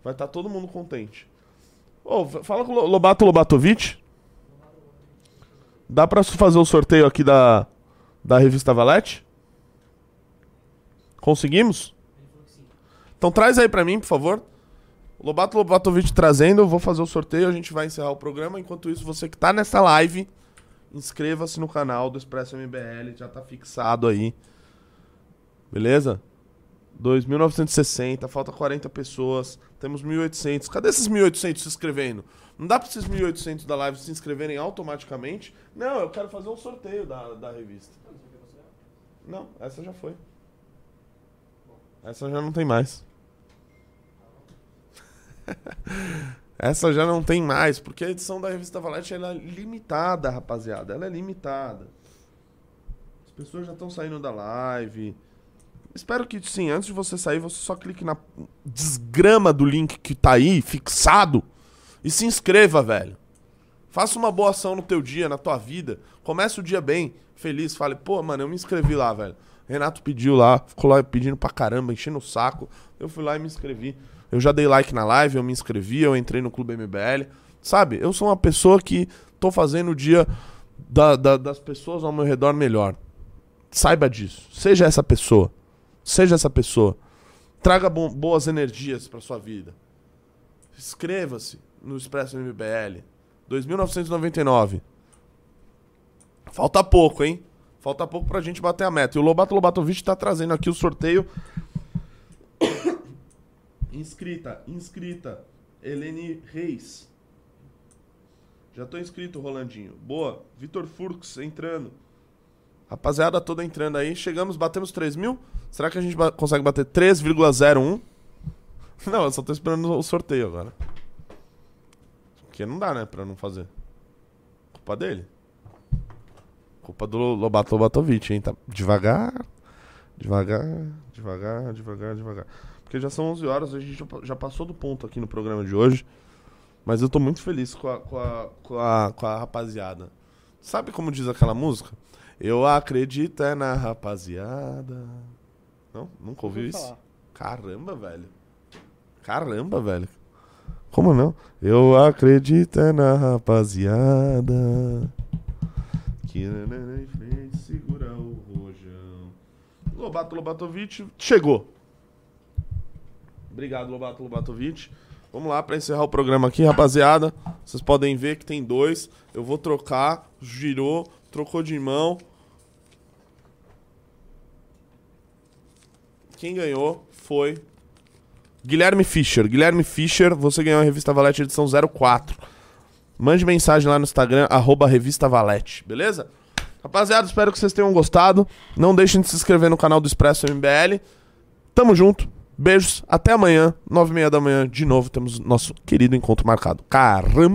vai estar todo mundo contente. Ô, v- fala com o Lo- Lobato Lobatovic. Dá pra fazer o sorteio aqui da, da revista Valete? Conseguimos? Então traz aí pra mim, por favor. Lobato Lobatovic trazendo, eu vou fazer o sorteio, a gente vai encerrar o programa. Enquanto isso, você que tá nessa live, inscreva-se no canal do Expresso MBL, já tá fixado aí. Beleza? 2.960, falta 40 pessoas, temos 1.800. Cadê esses 1.800 se inscrevendo? Não dá pra esses 1.800 da live se inscreverem automaticamente? Não, eu quero fazer um sorteio da, da revista. Não, essa já foi. Essa já não tem mais. Essa já não tem mais, porque a edição da revista Valete ela é limitada, rapaziada. Ela é limitada. As pessoas já estão saindo da live. Espero que sim, antes de você sair, você só clique na desgrama do link que tá aí, fixado, e se inscreva, velho. Faça uma boa ação no teu dia, na tua vida. Comece o dia bem, feliz. Fale, pô, mano, eu me inscrevi lá, velho. Renato pediu lá, ficou lá pedindo pra caramba, enchendo o saco. Eu fui lá e me inscrevi. Eu já dei like na live, eu me inscrevi, eu entrei no Clube MBL. Sabe, eu sou uma pessoa que tô fazendo o dia da- da- das pessoas ao meu redor melhor. Saiba disso. Seja essa pessoa. Seja essa pessoa. Traga bo- boas energias pra sua vida. Inscreva-se no Expresso MBL. 2.999. Falta pouco, hein? Falta pouco pra gente bater a meta. E o Lobato Lobatovic tá trazendo aqui o sorteio. inscrita, inscrita. Helene Reis. Já tô inscrito, Rolandinho. Boa. Vitor Furx entrando. Rapaziada toda entrando aí. Chegamos, batemos 3 mil. Será que a gente ba- consegue bater 3,01? Não, eu só tô esperando o sorteio agora. Porque não dá, né, pra não fazer. Culpa dele. Culpa do Lobato Lobatovic, hein? Tá devagar, devagar, devagar, devagar, devagar. Porque já são 11 horas, a gente já pa- já passou do ponto aqui no programa de hoje. Mas eu tô muito feliz com a, com a, com a, com a rapaziada. Sabe como diz aquela música? Eu acredito é na rapaziada. Não? Nunca ouviu Ouvi isso? falar. Caramba, velho. Caramba, velho. Como não? Eu acredito é na rapaziada esquina, né, né, em frente, segura o rojão. Lobato Lobatovic chegou. Obrigado, Lobato Lobatovic. Vamos lá para encerrar o programa aqui, rapaziada. Vocês podem ver que tem dois. Eu vou trocar. Girou, trocou de mão. Quem ganhou foi Guilherme Fischer. Guilherme Fischer, você ganhou a revista Valete edição 04. Mande mensagem lá no Instagram, arroba Revista Valete, beleza? Rapaziada, espero que vocês tenham gostado. Não deixem de se inscrever no canal do Expresso MBL. Tamo junto. Beijos. Até amanhã, nove e meia da manhã. De novo, temos nosso querido encontro marcado. Caramba!